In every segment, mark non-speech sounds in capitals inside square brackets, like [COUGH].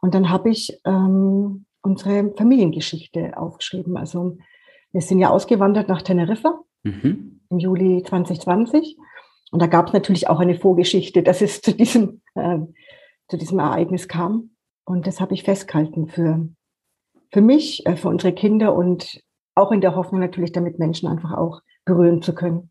Und dann habe ich ähm, unsere Familiengeschichte aufgeschrieben. Also wir sind ja ausgewandert nach Teneriffa mhm. im Juli 2020. Und da gab es natürlich auch eine Vorgeschichte, dass es zu diesem, äh, zu diesem Ereignis kam. Und das habe ich festgehalten für, für mich, äh, für unsere Kinder und auch in der Hoffnung natürlich, damit Menschen einfach auch berühren zu können.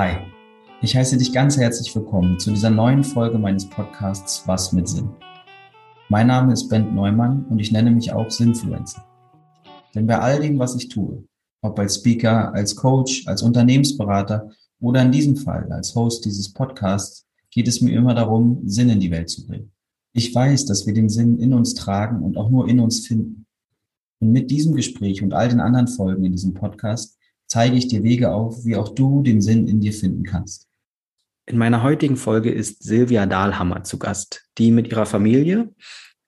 Hi, ich heiße dich ganz herzlich willkommen zu dieser neuen Folge meines Podcasts Was mit Sinn. Mein Name ist Bent Neumann und ich nenne mich auch Sinfluencer. Denn bei all dem, was ich tue, ob als Speaker, als Coach, als Unternehmensberater oder in diesem Fall als Host dieses Podcasts, geht es mir immer darum, Sinn in die Welt zu bringen. Ich weiß, dass wir den Sinn in uns tragen und auch nur in uns finden. Und mit diesem Gespräch und all den anderen Folgen in diesem Podcast zeige ich dir Wege auf, wie auch du den Sinn in dir finden kannst. In meiner heutigen Folge ist Silvia Dahlhammer zu Gast, die mit ihrer Familie,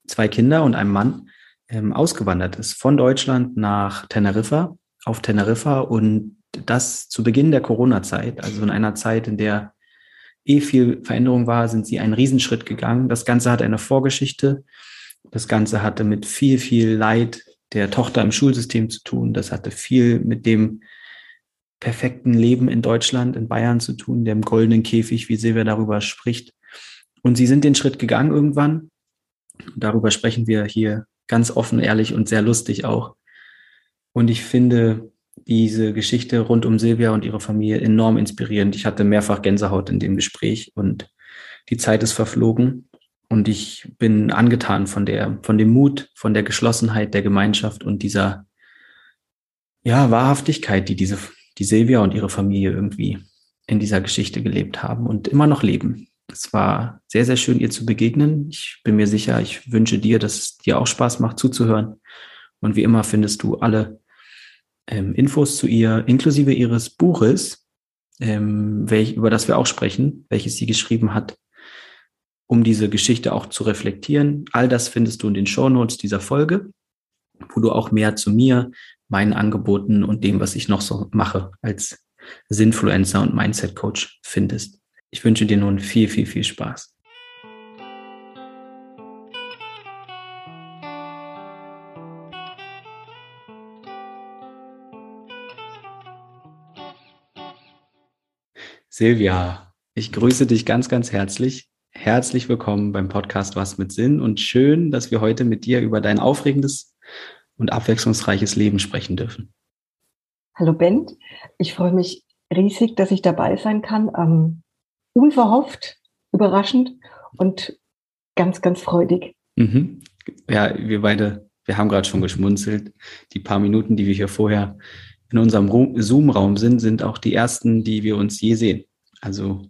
zwei Kinder und einem Mann ähm, ausgewandert ist von Deutschland nach Teneriffa, auf Teneriffa und das zu Beginn der Corona-Zeit, also in einer Zeit, in der eh viel Veränderung war, sind sie einen Riesenschritt gegangen. Das Ganze hat eine Vorgeschichte. Das Ganze hatte mit viel, viel Leid der Tochter im Schulsystem zu tun. Das hatte viel mit dem perfekten Leben in Deutschland, in Bayern zu tun, dem goldenen Käfig, wie Silvia darüber spricht. Und sie sind den Schritt gegangen irgendwann. Darüber sprechen wir hier ganz offen, ehrlich und sehr lustig auch. Und ich finde diese Geschichte rund um Silvia und ihre Familie enorm inspirierend. Ich hatte mehrfach Gänsehaut in dem Gespräch und die Zeit ist verflogen. Und ich bin angetan von der, von dem Mut, von der Geschlossenheit der Gemeinschaft und dieser, ja, Wahrhaftigkeit, die diese die Silvia und ihre Familie irgendwie in dieser Geschichte gelebt haben und immer noch leben. Es war sehr, sehr schön, ihr zu begegnen. Ich bin mir sicher, ich wünsche dir, dass es dir auch Spaß macht zuzuhören. Und wie immer findest du alle ähm, Infos zu ihr, inklusive ihres Buches, ähm, welch, über das wir auch sprechen, welches sie geschrieben hat, um diese Geschichte auch zu reflektieren. All das findest du in den Show Notes dieser Folge, wo du auch mehr zu mir, meinen Angeboten und dem, was ich noch so mache als Sinfluencer und Mindset Coach findest. Ich wünsche dir nun viel, viel, viel Spaß. Silvia, ich grüße dich ganz, ganz herzlich. Herzlich willkommen beim Podcast Was mit Sinn und schön, dass wir heute mit dir über dein aufregendes und abwechslungsreiches Leben sprechen dürfen. Hallo Ben, ich freue mich riesig, dass ich dabei sein kann. Ähm, unverhofft, überraschend und ganz, ganz freudig. Mhm. Ja, wir beide, wir haben gerade schon geschmunzelt. Die paar Minuten, die wir hier vorher in unserem Zoom-Raum sind, sind auch die ersten, die wir uns je sehen. Also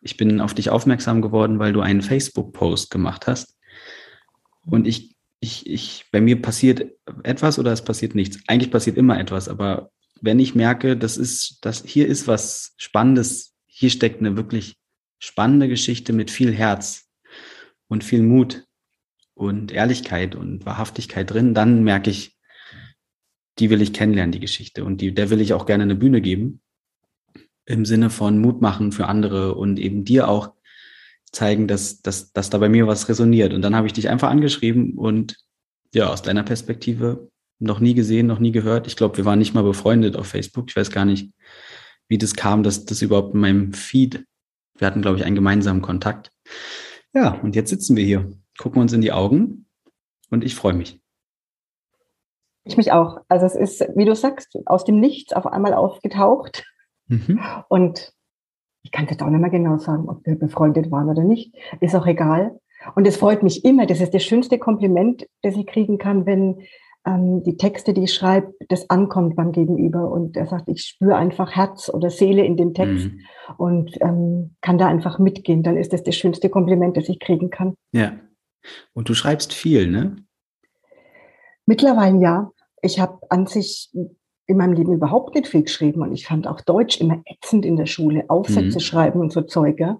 ich bin auf dich aufmerksam geworden, weil du einen Facebook-Post gemacht hast. Und ich ich, ich, bei mir passiert etwas oder es passiert nichts. Eigentlich passiert immer etwas, aber wenn ich merke, das ist, das hier ist was Spannendes, hier steckt eine wirklich spannende Geschichte mit viel Herz und viel Mut und Ehrlichkeit und Wahrhaftigkeit drin, dann merke ich, die will ich kennenlernen, die Geschichte. Und die, der will ich auch gerne eine Bühne geben. Im Sinne von Mut machen für andere und eben dir auch zeigen, dass, dass, dass da bei mir was resoniert. Und dann habe ich dich einfach angeschrieben und ja, aus deiner Perspektive noch nie gesehen, noch nie gehört. Ich glaube, wir waren nicht mal befreundet auf Facebook. Ich weiß gar nicht, wie das kam, dass das überhaupt in meinem Feed, wir hatten, glaube ich, einen gemeinsamen Kontakt. Ja, und jetzt sitzen wir hier, gucken uns in die Augen und ich freue mich. Ich mich auch. Also es ist, wie du sagst, aus dem Nichts auf einmal aufgetaucht. Mhm. Und ich kann das auch nicht mehr genau sagen, ob wir befreundet waren oder nicht. Ist auch egal. Und es freut mich immer. Das ist das schönste Kompliment, das ich kriegen kann, wenn ähm, die Texte, die ich schreibe, das ankommt beim Gegenüber und er sagt, ich spüre einfach Herz oder Seele in dem Text mhm. und ähm, kann da einfach mitgehen. Dann ist das das schönste Kompliment, das ich kriegen kann. Ja. Und du schreibst viel, ne? Mittlerweile ja. Ich habe an sich in meinem Leben überhaupt nicht viel geschrieben und ich fand auch Deutsch immer ätzend in der Schule, Aufsätze mhm. schreiben und so Zeug. Ja.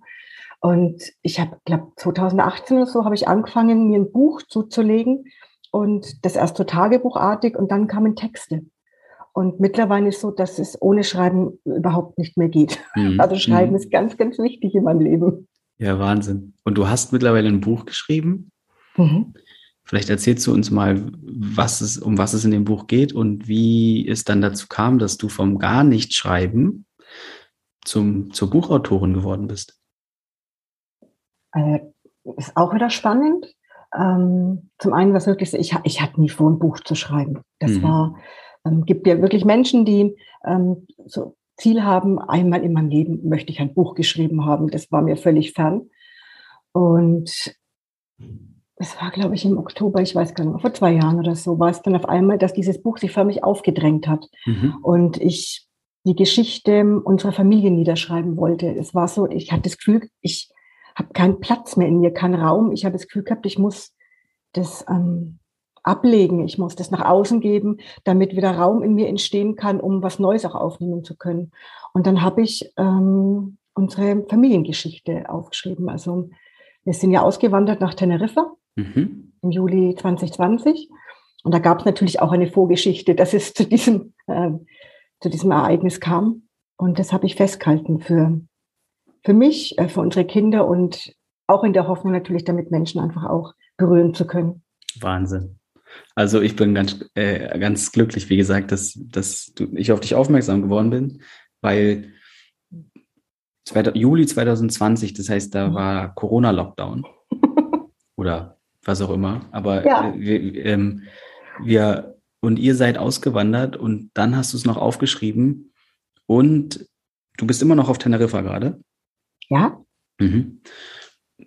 Und ich habe, glaube 2018 oder so, habe ich angefangen, mir ein Buch zuzulegen, und das erst so tagebuchartig und dann kamen Texte. Und mittlerweile ist es so, dass es ohne Schreiben überhaupt nicht mehr geht. Mhm. [LAUGHS] Also Schreiben mhm. ist ganz, ganz wichtig in meinem Leben. Ja, Wahnsinn. Und du hast mittlerweile ein Buch geschrieben. Mhm. Vielleicht erzählst du uns mal, was es, um was es in dem Buch geht und wie es dann dazu kam, dass du vom gar nicht schreiben zum, zur Buchautorin geworden bist. Äh, ist auch wieder spannend. Ähm, zum einen was wirklich, ich, ich hatte nie vor, ein Buch zu schreiben. Das mhm. war, ähm, gibt ja wirklich Menschen, die ähm, so Ziel haben, einmal in meinem Leben möchte ich ein Buch geschrieben haben. Das war mir völlig fern. Und es war, glaube ich, im Oktober, ich weiß gar nicht vor zwei Jahren oder so, war es dann auf einmal, dass dieses Buch sich förmlich aufgedrängt hat. Mhm. Und ich die Geschichte unserer Familie niederschreiben wollte. Es war so, ich hatte das Gefühl, ich habe keinen Platz mehr in mir, keinen Raum. Ich habe das Gefühl gehabt, ich muss das ähm, ablegen, ich muss das nach außen geben, damit wieder Raum in mir entstehen kann, um was Neues auch aufnehmen zu können. Und dann habe ich ähm, unsere Familiengeschichte aufgeschrieben. Also wir sind ja ausgewandert nach Teneriffa mhm. im Juli 2020. Und da gab es natürlich auch eine Vorgeschichte, dass es zu diesem, äh, zu diesem Ereignis kam. Und das habe ich festgehalten für, für mich, äh, für unsere Kinder und auch in der Hoffnung natürlich, damit Menschen einfach auch berühren zu können. Wahnsinn. Also ich bin ganz, äh, ganz glücklich, wie gesagt, dass, dass ich auf dich aufmerksam geworden bin, weil Juli 2020, das heißt, da mhm. war Corona-Lockdown [LAUGHS] oder was auch immer. Aber ja. Äh, wir, ähm, wir und ihr seid ausgewandert und dann hast du es noch aufgeschrieben und du bist immer noch auf Teneriffa gerade. Ja. Mhm.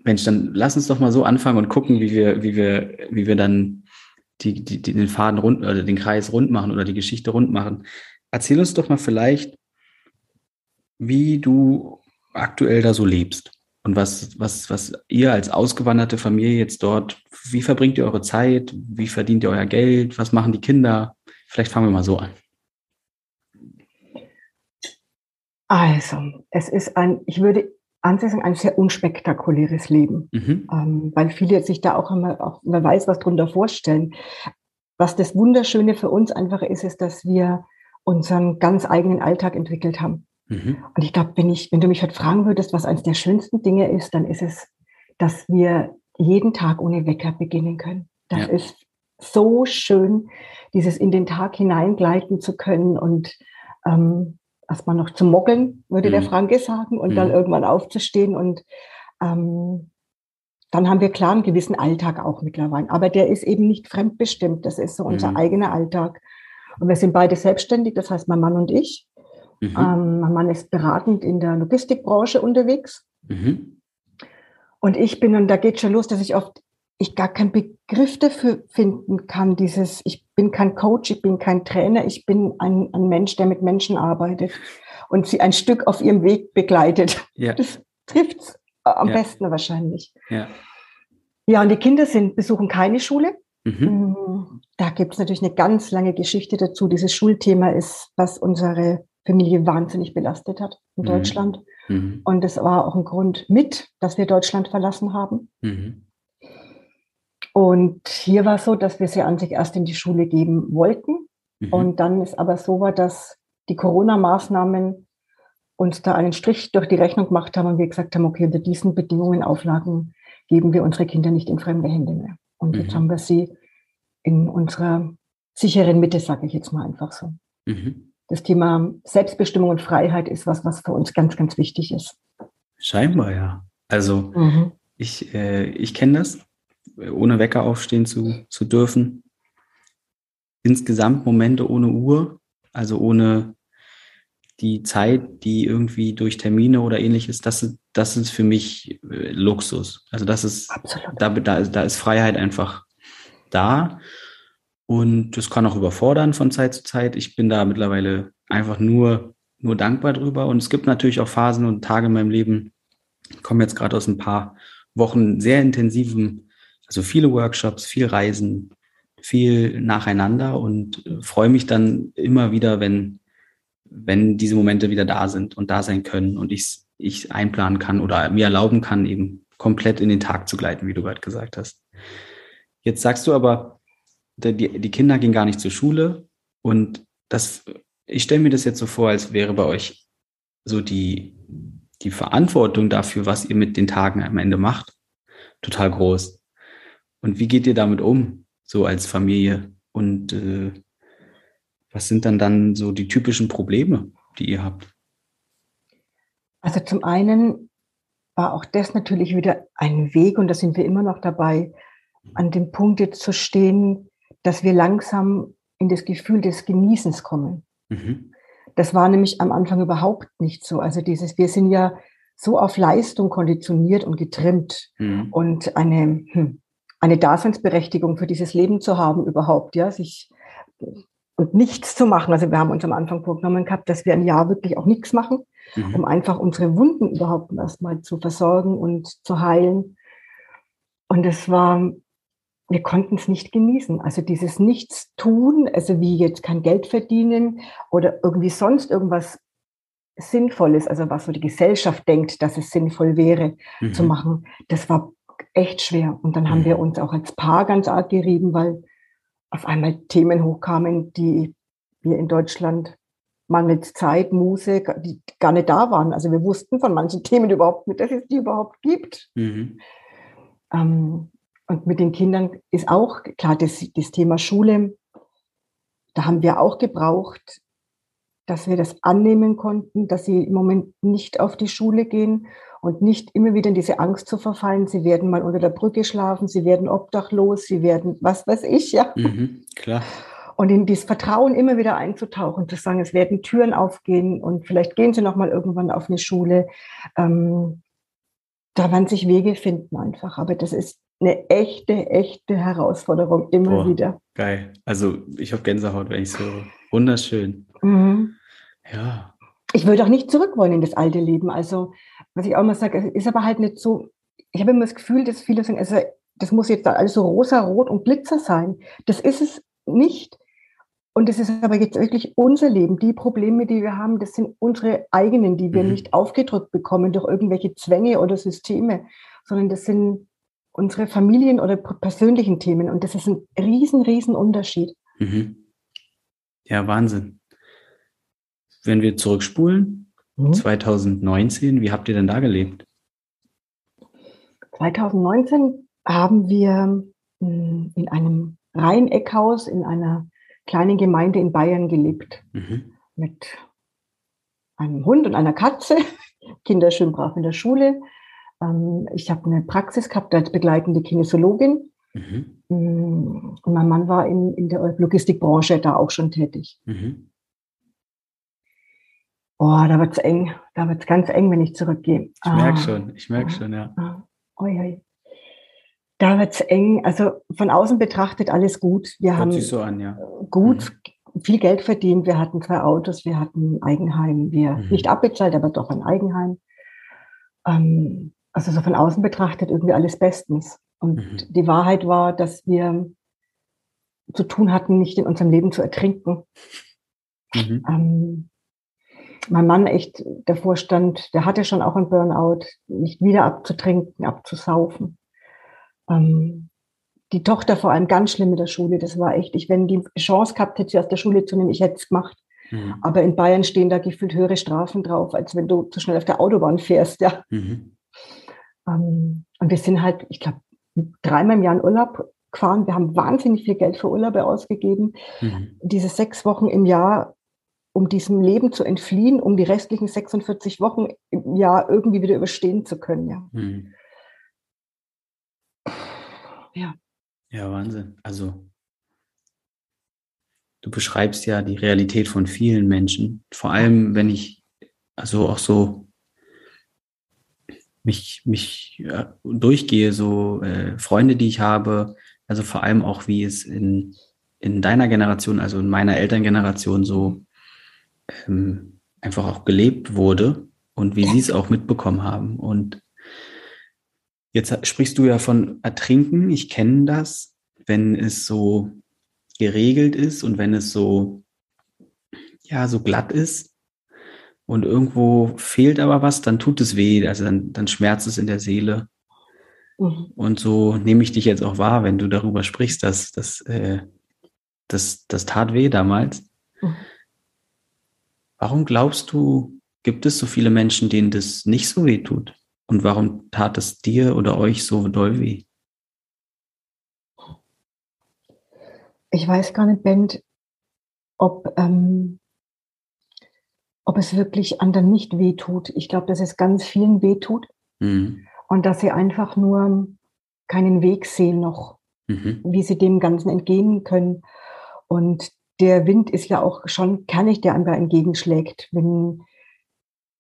Mensch, dann lass uns doch mal so anfangen und gucken, wie wir, wie wir, wie wir dann die, die, die den Faden rund oder den Kreis rund machen oder die Geschichte rund machen. Erzähl uns doch mal vielleicht, wie du aktuell da so lebst und was, was, was ihr als ausgewanderte Familie jetzt dort, wie verbringt ihr eure Zeit? Wie verdient ihr euer Geld? Was machen die Kinder? Vielleicht fangen wir mal so an. Also, es ist ein, ich würde ansatzend ein sehr unspektakuläres Leben, mhm. ähm, weil viele sich da auch immer, auch, man weiß, was drunter vorstellen. Was das Wunderschöne für uns einfach ist, ist, dass wir unseren ganz eigenen Alltag entwickelt haben. Mhm. Und ich glaube, wenn ich, wenn du mich heute fragen würdest, was eines der schönsten Dinge ist, dann ist es, dass wir jeden Tag ohne Wecker beginnen können. Das ja. ist so schön, dieses in den Tag hineingleiten zu können und ähm, erstmal noch zu mogeln, würde mhm. der Franke sagen, und mhm. dann irgendwann aufzustehen. Und ähm, dann haben wir klar einen gewissen Alltag auch mittlerweile. Aber der ist eben nicht fremdbestimmt. Das ist so unser mhm. eigener Alltag. Und wir sind beide selbstständig, das heißt mein Mann und ich. Mhm. Ähm, mein Mann ist beratend in der Logistikbranche unterwegs. Mhm. Und ich bin, und da geht schon los, dass ich oft ich gar keinen Begriff dafür finden kann, dieses, ich bin kein Coach, ich bin kein Trainer, ich bin ein, ein Mensch, der mit Menschen arbeitet und sie ein Stück auf ihrem Weg begleitet. Ja. [LAUGHS] Das trifft am ja. besten wahrscheinlich. Ja. ja, und die Kinder sind, besuchen keine Schule. Mhm. Mm, da gibt es natürlich eine ganz lange Geschichte dazu. Dieses Schulthema ist, was unsere Familie wahnsinnig belastet hat in mhm. Deutschland. Mhm. Und es war auch ein Grund mit, dass wir Deutschland verlassen haben. Mhm. Und hier war es so, dass wir sie an sich erst in die Schule geben wollten. Mhm. Und dann ist aber so war, dass die Corona-Maßnahmen uns da einen Strich durch die Rechnung gemacht haben und wir gesagt haben, okay, unter diesen Bedingungen, Auflagen geben wir unsere Kinder nicht in fremde Hände mehr. Und mhm. jetzt haben wir sie in unserer sicheren Mitte, sage ich jetzt mal einfach so. Mhm. Das Thema Selbstbestimmung und Freiheit ist was, was für uns ganz, ganz wichtig ist. Scheinbar, ja. Also mhm. ich, äh, ich kenne das ohne Wecker aufstehen zu, zu dürfen. Insgesamt Momente ohne Uhr, also ohne die Zeit, die irgendwie durch Termine oder ähnliches, das, das ist für mich äh, Luxus. Also das ist, da, da, da ist Freiheit einfach da. Und das kann auch überfordern von Zeit zu Zeit. Ich bin da mittlerweile einfach nur, nur dankbar drüber. Und es gibt natürlich auch Phasen und Tage in meinem Leben, ich komme jetzt gerade aus ein paar Wochen sehr intensiven also viele Workshops, viel Reisen, viel nacheinander und äh, freue mich dann immer wieder, wenn, wenn diese Momente wieder da sind und da sein können und ich ich einplanen kann oder mir erlauben kann, eben komplett in den Tag zu gleiten, wie du gerade gesagt hast. Jetzt sagst du aber, die, die Kinder gehen gar nicht zur Schule und das, ich stelle mir das jetzt so vor, als wäre bei euch so die, die Verantwortung dafür, was ihr mit den Tagen am Ende macht, total groß. Und wie geht ihr damit um, so als Familie? Und äh, was sind dann dann so die typischen Probleme, die ihr habt? Also zum einen war auch das natürlich wieder ein Weg und da sind wir immer noch dabei, an dem Punkt jetzt zu stehen, dass wir langsam in das Gefühl des Genießens kommen. Mhm. Das war nämlich am Anfang überhaupt nicht so. Also dieses, wir sind ja so auf Leistung konditioniert und getrimmt mhm. und eine, hm, eine Daseinsberechtigung für dieses Leben zu haben überhaupt, ja, sich und nichts zu machen. Also wir haben uns am Anfang vorgenommen gehabt, dass wir ein Jahr wirklich auch nichts machen, mhm. um einfach unsere Wunden überhaupt erstmal zu versorgen und zu heilen. Und es war, wir konnten es nicht genießen. Also dieses Nichtstun, also wie jetzt kein Geld verdienen oder irgendwie sonst irgendwas Sinnvolles, also was so die Gesellschaft denkt, dass es sinnvoll wäre mhm. zu machen, das war echt schwer. Und dann haben mhm. wir uns auch als Paar ganz arg gerieben, weil auf einmal Themen hochkamen, die wir in Deutschland mangels Zeit, Muße, die gar nicht da waren. Also wir wussten von manchen Themen überhaupt nicht, dass es die überhaupt gibt. Mhm. Ähm, und mit den Kindern ist auch klar, das, das Thema Schule, da haben wir auch gebraucht, dass wir das annehmen konnten, dass sie im Moment nicht auf die Schule gehen und nicht immer wieder in diese Angst zu verfallen, sie werden mal unter der Brücke schlafen, sie werden obdachlos, sie werden, was weiß ich, ja. Mhm, klar. Und in dieses Vertrauen immer wieder einzutauchen, zu sagen, es werden Türen aufgehen und vielleicht gehen sie noch mal irgendwann auf eine Schule. Ähm, da werden sich Wege finden einfach. Aber das ist eine echte, echte Herausforderung immer Boah, wieder. Geil. Also ich habe Gänsehaut, wenn ich so wunderschön. Mhm. Ja. Ich würde auch nicht zurück wollen in das alte Leben. Also was ich auch mal sage, ist aber halt nicht so, ich habe immer das Gefühl, dass viele sagen, also das muss jetzt alles so rosa, rot und Glitzer sein. Das ist es nicht. Und das ist aber jetzt wirklich unser Leben. Die Probleme, die wir haben, das sind unsere eigenen, die wir mhm. nicht aufgedrückt bekommen durch irgendwelche Zwänge oder Systeme, sondern das sind unsere Familien oder persönlichen Themen. Und das ist ein riesen, riesen Unterschied. Mhm. Ja, Wahnsinn. Wenn wir zurückspulen, 2019, mhm. wie habt ihr denn da gelebt? 2019 haben wir hm, in einem Reineckhaus in einer kleinen Gemeinde in Bayern gelebt. Mhm. Mit einem Hund und einer Katze. [LAUGHS] Kinder schön brav in der Schule. Ähm, ich habe eine Praxis gehabt als begleitende Kinesiologin. Mhm. Hm, und mein Mann war in, in der Logistikbranche da auch schon tätig. Mhm oh, da wird es eng, da wird es ganz eng, wenn ich zurückgehe. Ich ah, merke schon, ich merke ah, schon, ja. Ah, oh, ja. Da wird es eng. Also von außen betrachtet alles gut. Wir Hört haben sich so an, ja. gut, mhm. viel Geld verdient. Wir hatten zwei Autos, wir hatten ein Eigenheim. Wir mhm. nicht abbezahlt, aber doch ein Eigenheim. Ähm, also so von außen betrachtet irgendwie alles bestens. Und mhm. die Wahrheit war, dass wir zu tun hatten, nicht in unserem Leben zu ertrinken. Mhm. Ähm, mein Mann echt davor stand, der hatte schon auch einen Burnout, nicht wieder abzutrinken, abzusaufen. Ähm, die Tochter vor allem ganz schlimm mit der Schule. Das war echt, ich, wenn die Chance gehabt hätte, sie aus der Schule zu nehmen, ich hätte es gemacht. Mhm. Aber in Bayern stehen da gefühlt höhere Strafen drauf, als wenn du zu schnell auf der Autobahn fährst, ja. Mhm. Ähm, und wir sind halt, ich glaube, dreimal im Jahr in Urlaub gefahren. Wir haben wahnsinnig viel Geld für Urlaube ausgegeben. Mhm. Diese sechs Wochen im Jahr um diesem Leben zu entfliehen, um die restlichen 46 Wochen im Jahr irgendwie wieder überstehen zu können. Ja. Hm. ja. Ja, Wahnsinn. Also du beschreibst ja die Realität von vielen Menschen. Vor allem, wenn ich also auch so mich, mich ja, durchgehe, so äh, Freunde, die ich habe, also vor allem auch, wie es in, in deiner Generation, also in meiner Elterngeneration so ähm, einfach auch gelebt wurde und wie sie es auch mitbekommen haben. Und jetzt sprichst du ja von Ertrinken. Ich kenne das, wenn es so geregelt ist und wenn es so, ja, so glatt ist und irgendwo fehlt aber was, dann tut es weh, also dann, dann schmerzt es in der Seele. Mhm. Und so nehme ich dich jetzt auch wahr, wenn du darüber sprichst, dass, dass äh, das, das tat weh damals. Mhm. Warum glaubst du, gibt es so viele Menschen, denen das nicht so weh tut? Und warum tat es dir oder euch so doll weh? Ich weiß gar nicht, Bent, ob, ähm, ob es wirklich anderen nicht weh tut. Ich glaube, dass es ganz vielen weh tut mhm. und dass sie einfach nur keinen Weg sehen noch, mhm. wie sie dem Ganzen entgehen können. Und der Wind ist ja auch schon kernig, der einem da entgegenschlägt, wenn,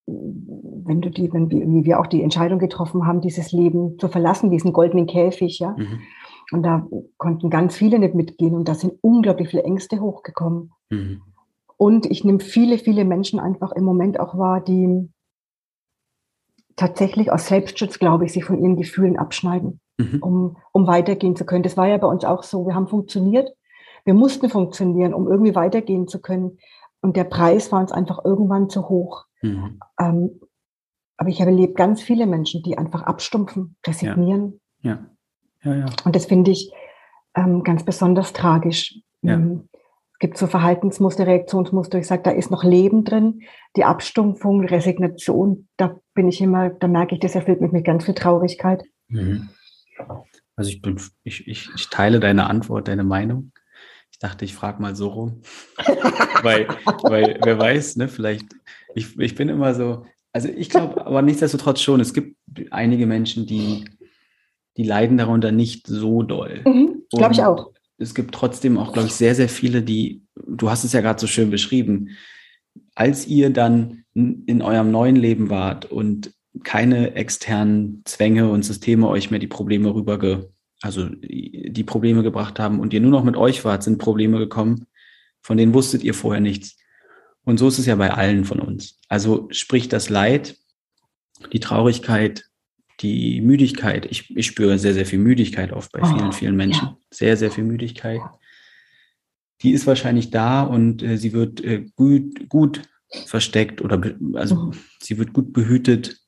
wenn du die, wenn wir, wie wir auch die Entscheidung getroffen haben, dieses Leben zu verlassen, diesen goldenen Käfig, ja. Mhm. Und da konnten ganz viele nicht mitgehen und da sind unglaublich viele Ängste hochgekommen. Mhm. Und ich nehme viele, viele Menschen einfach im Moment auch wahr, die tatsächlich aus Selbstschutz, glaube ich, sich von ihren Gefühlen abschneiden, mhm. um, um weitergehen zu können. Das war ja bei uns auch so. Wir haben funktioniert. Wir mussten funktionieren, um irgendwie weitergehen zu können. Und der Preis war uns einfach irgendwann zu hoch. Mhm. Ähm, aber ich habe erlebt ganz viele Menschen, die einfach abstumpfen, resignieren. Ja. ja. ja, ja. Und das finde ich ähm, ganz besonders tragisch. Ja. Ähm, gibt so Verhaltensmuster, Reaktionsmuster. Ich sage, da ist noch Leben drin. Die Abstumpfung, Resignation, da bin ich immer, da merke ich, das erfüllt mich mit ganz viel Traurigkeit. Mhm. Also ich bin, ich, ich, ich teile deine Antwort, deine Meinung. Ich dachte, ich frage mal so rum. [LAUGHS] weil, weil, wer weiß, ne, vielleicht, ich, ich bin immer so, also ich glaube, aber nichtsdestotrotz schon, es gibt einige Menschen, die, die leiden darunter nicht so doll. Mhm, glaube ich auch. Es gibt trotzdem auch, glaube ich, sehr, sehr viele, die, du hast es ja gerade so schön beschrieben, als ihr dann in eurem neuen Leben wart und keine externen Zwänge und Systeme euch mehr die Probleme rüberge, also die Probleme gebracht haben und ihr nur noch mit euch wart, sind Probleme gekommen, von denen wusstet ihr vorher nichts. Und so ist es ja bei allen von uns. Also sprich das Leid, die Traurigkeit, die Müdigkeit. Ich, ich spüre sehr, sehr viel Müdigkeit oft bei vielen, oh, vielen Menschen. Ja. Sehr, sehr viel Müdigkeit. Die ist wahrscheinlich da und äh, sie wird äh, gut, gut versteckt oder also mhm. sie wird gut behütet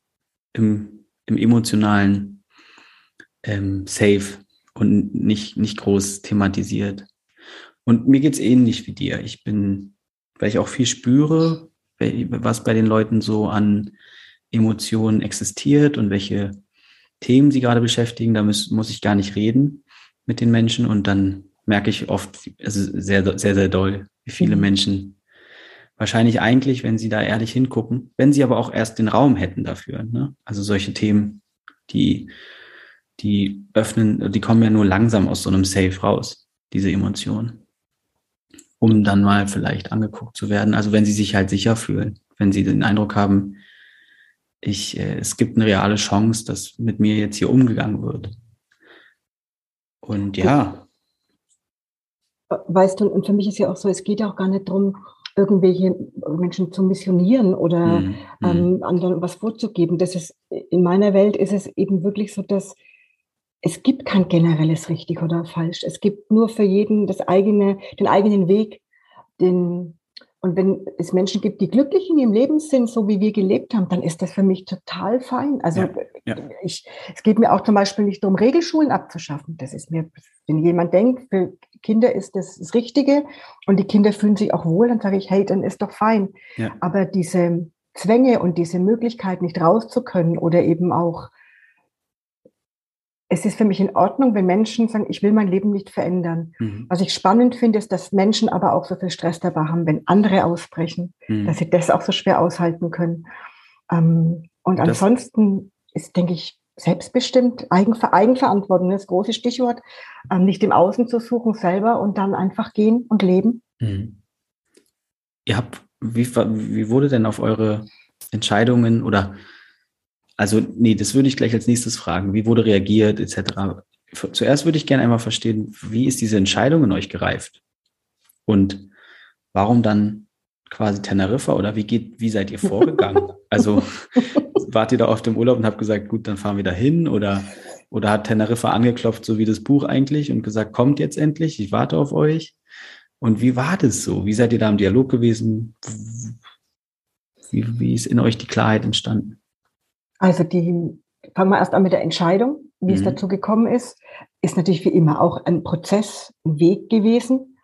im, im emotionalen ähm, Safe und nicht, nicht groß thematisiert. Und mir geht's ähnlich wie dir. Ich bin, weil ich auch viel spüre, was bei den Leuten so an Emotionen existiert und welche Themen sie gerade beschäftigen, da muss, muss ich gar nicht reden mit den Menschen und dann merke ich oft, es ist sehr, sehr, sehr doll, wie viele mhm. Menschen wahrscheinlich eigentlich, wenn sie da ehrlich hingucken, wenn sie aber auch erst den Raum hätten dafür. Ne? Also solche Themen, die, die öffnen, die kommen ja nur langsam aus so einem Safe raus, diese Emotionen. Um dann mal vielleicht angeguckt zu werden. Also wenn sie sich halt sicher fühlen, wenn sie den Eindruck haben, ich, äh, es gibt eine reale Chance, dass mit mir jetzt hier umgegangen wird. Und ja. Weißt du, und für mich ist ja auch so, es geht ja auch gar nicht darum, irgendwelche Menschen zu missionieren oder mhm. ähm, mhm. anderen was vorzugeben. Das ist, in meiner Welt ist es eben wirklich so, dass es gibt kein generelles richtig oder falsch. Es gibt nur für jeden das eigene, den eigenen Weg, den, und wenn es Menschen gibt, die glücklich in ihrem Leben sind, so wie wir gelebt haben, dann ist das für mich total fein. Also ja, ja. Ich, es geht mir auch zum Beispiel nicht darum, Regelschulen abzuschaffen. Das ist mir, wenn jemand denkt, für Kinder ist das das Richtige und die Kinder fühlen sich auch wohl, dann sage ich, hey, dann ist doch fein. Ja. Aber diese Zwänge und diese Möglichkeit, nicht raus zu können oder eben auch es ist für mich in Ordnung, wenn Menschen sagen, ich will mein Leben nicht verändern. Mhm. Was ich spannend finde, ist, dass Menschen aber auch so viel Stress dabei haben, wenn andere ausbrechen, mhm. dass sie das auch so schwer aushalten können. Ähm, und das ansonsten ist, denke ich, selbstbestimmt, Eigenver Eigenverantwortung, das große Stichwort, ähm, nicht im Außen zu suchen, selber und dann einfach gehen und leben. Mhm. Ihr habt, wie, wie wurde denn auf eure Entscheidungen oder also, nee, das würde ich gleich als nächstes fragen. Wie wurde reagiert, etc. Zuerst würde ich gerne einmal verstehen, wie ist diese Entscheidung in euch gereift? Und warum dann quasi Teneriffa oder wie geht, wie seid ihr vorgegangen? [LAUGHS] also wart ihr da auf dem Urlaub und habt gesagt, gut, dann fahren wir da hin oder, oder hat Teneriffa angeklopft, so wie das Buch eigentlich und gesagt, kommt jetzt endlich, ich warte auf euch. Und wie war das so? Wie seid ihr da im Dialog gewesen? Wie, wie ist in euch die Klarheit entstanden? Also die, fangen wir erst an mit der Entscheidung, wie mhm. es dazu gekommen ist, ist natürlich wie immer auch ein Prozess, ein Weg gewesen.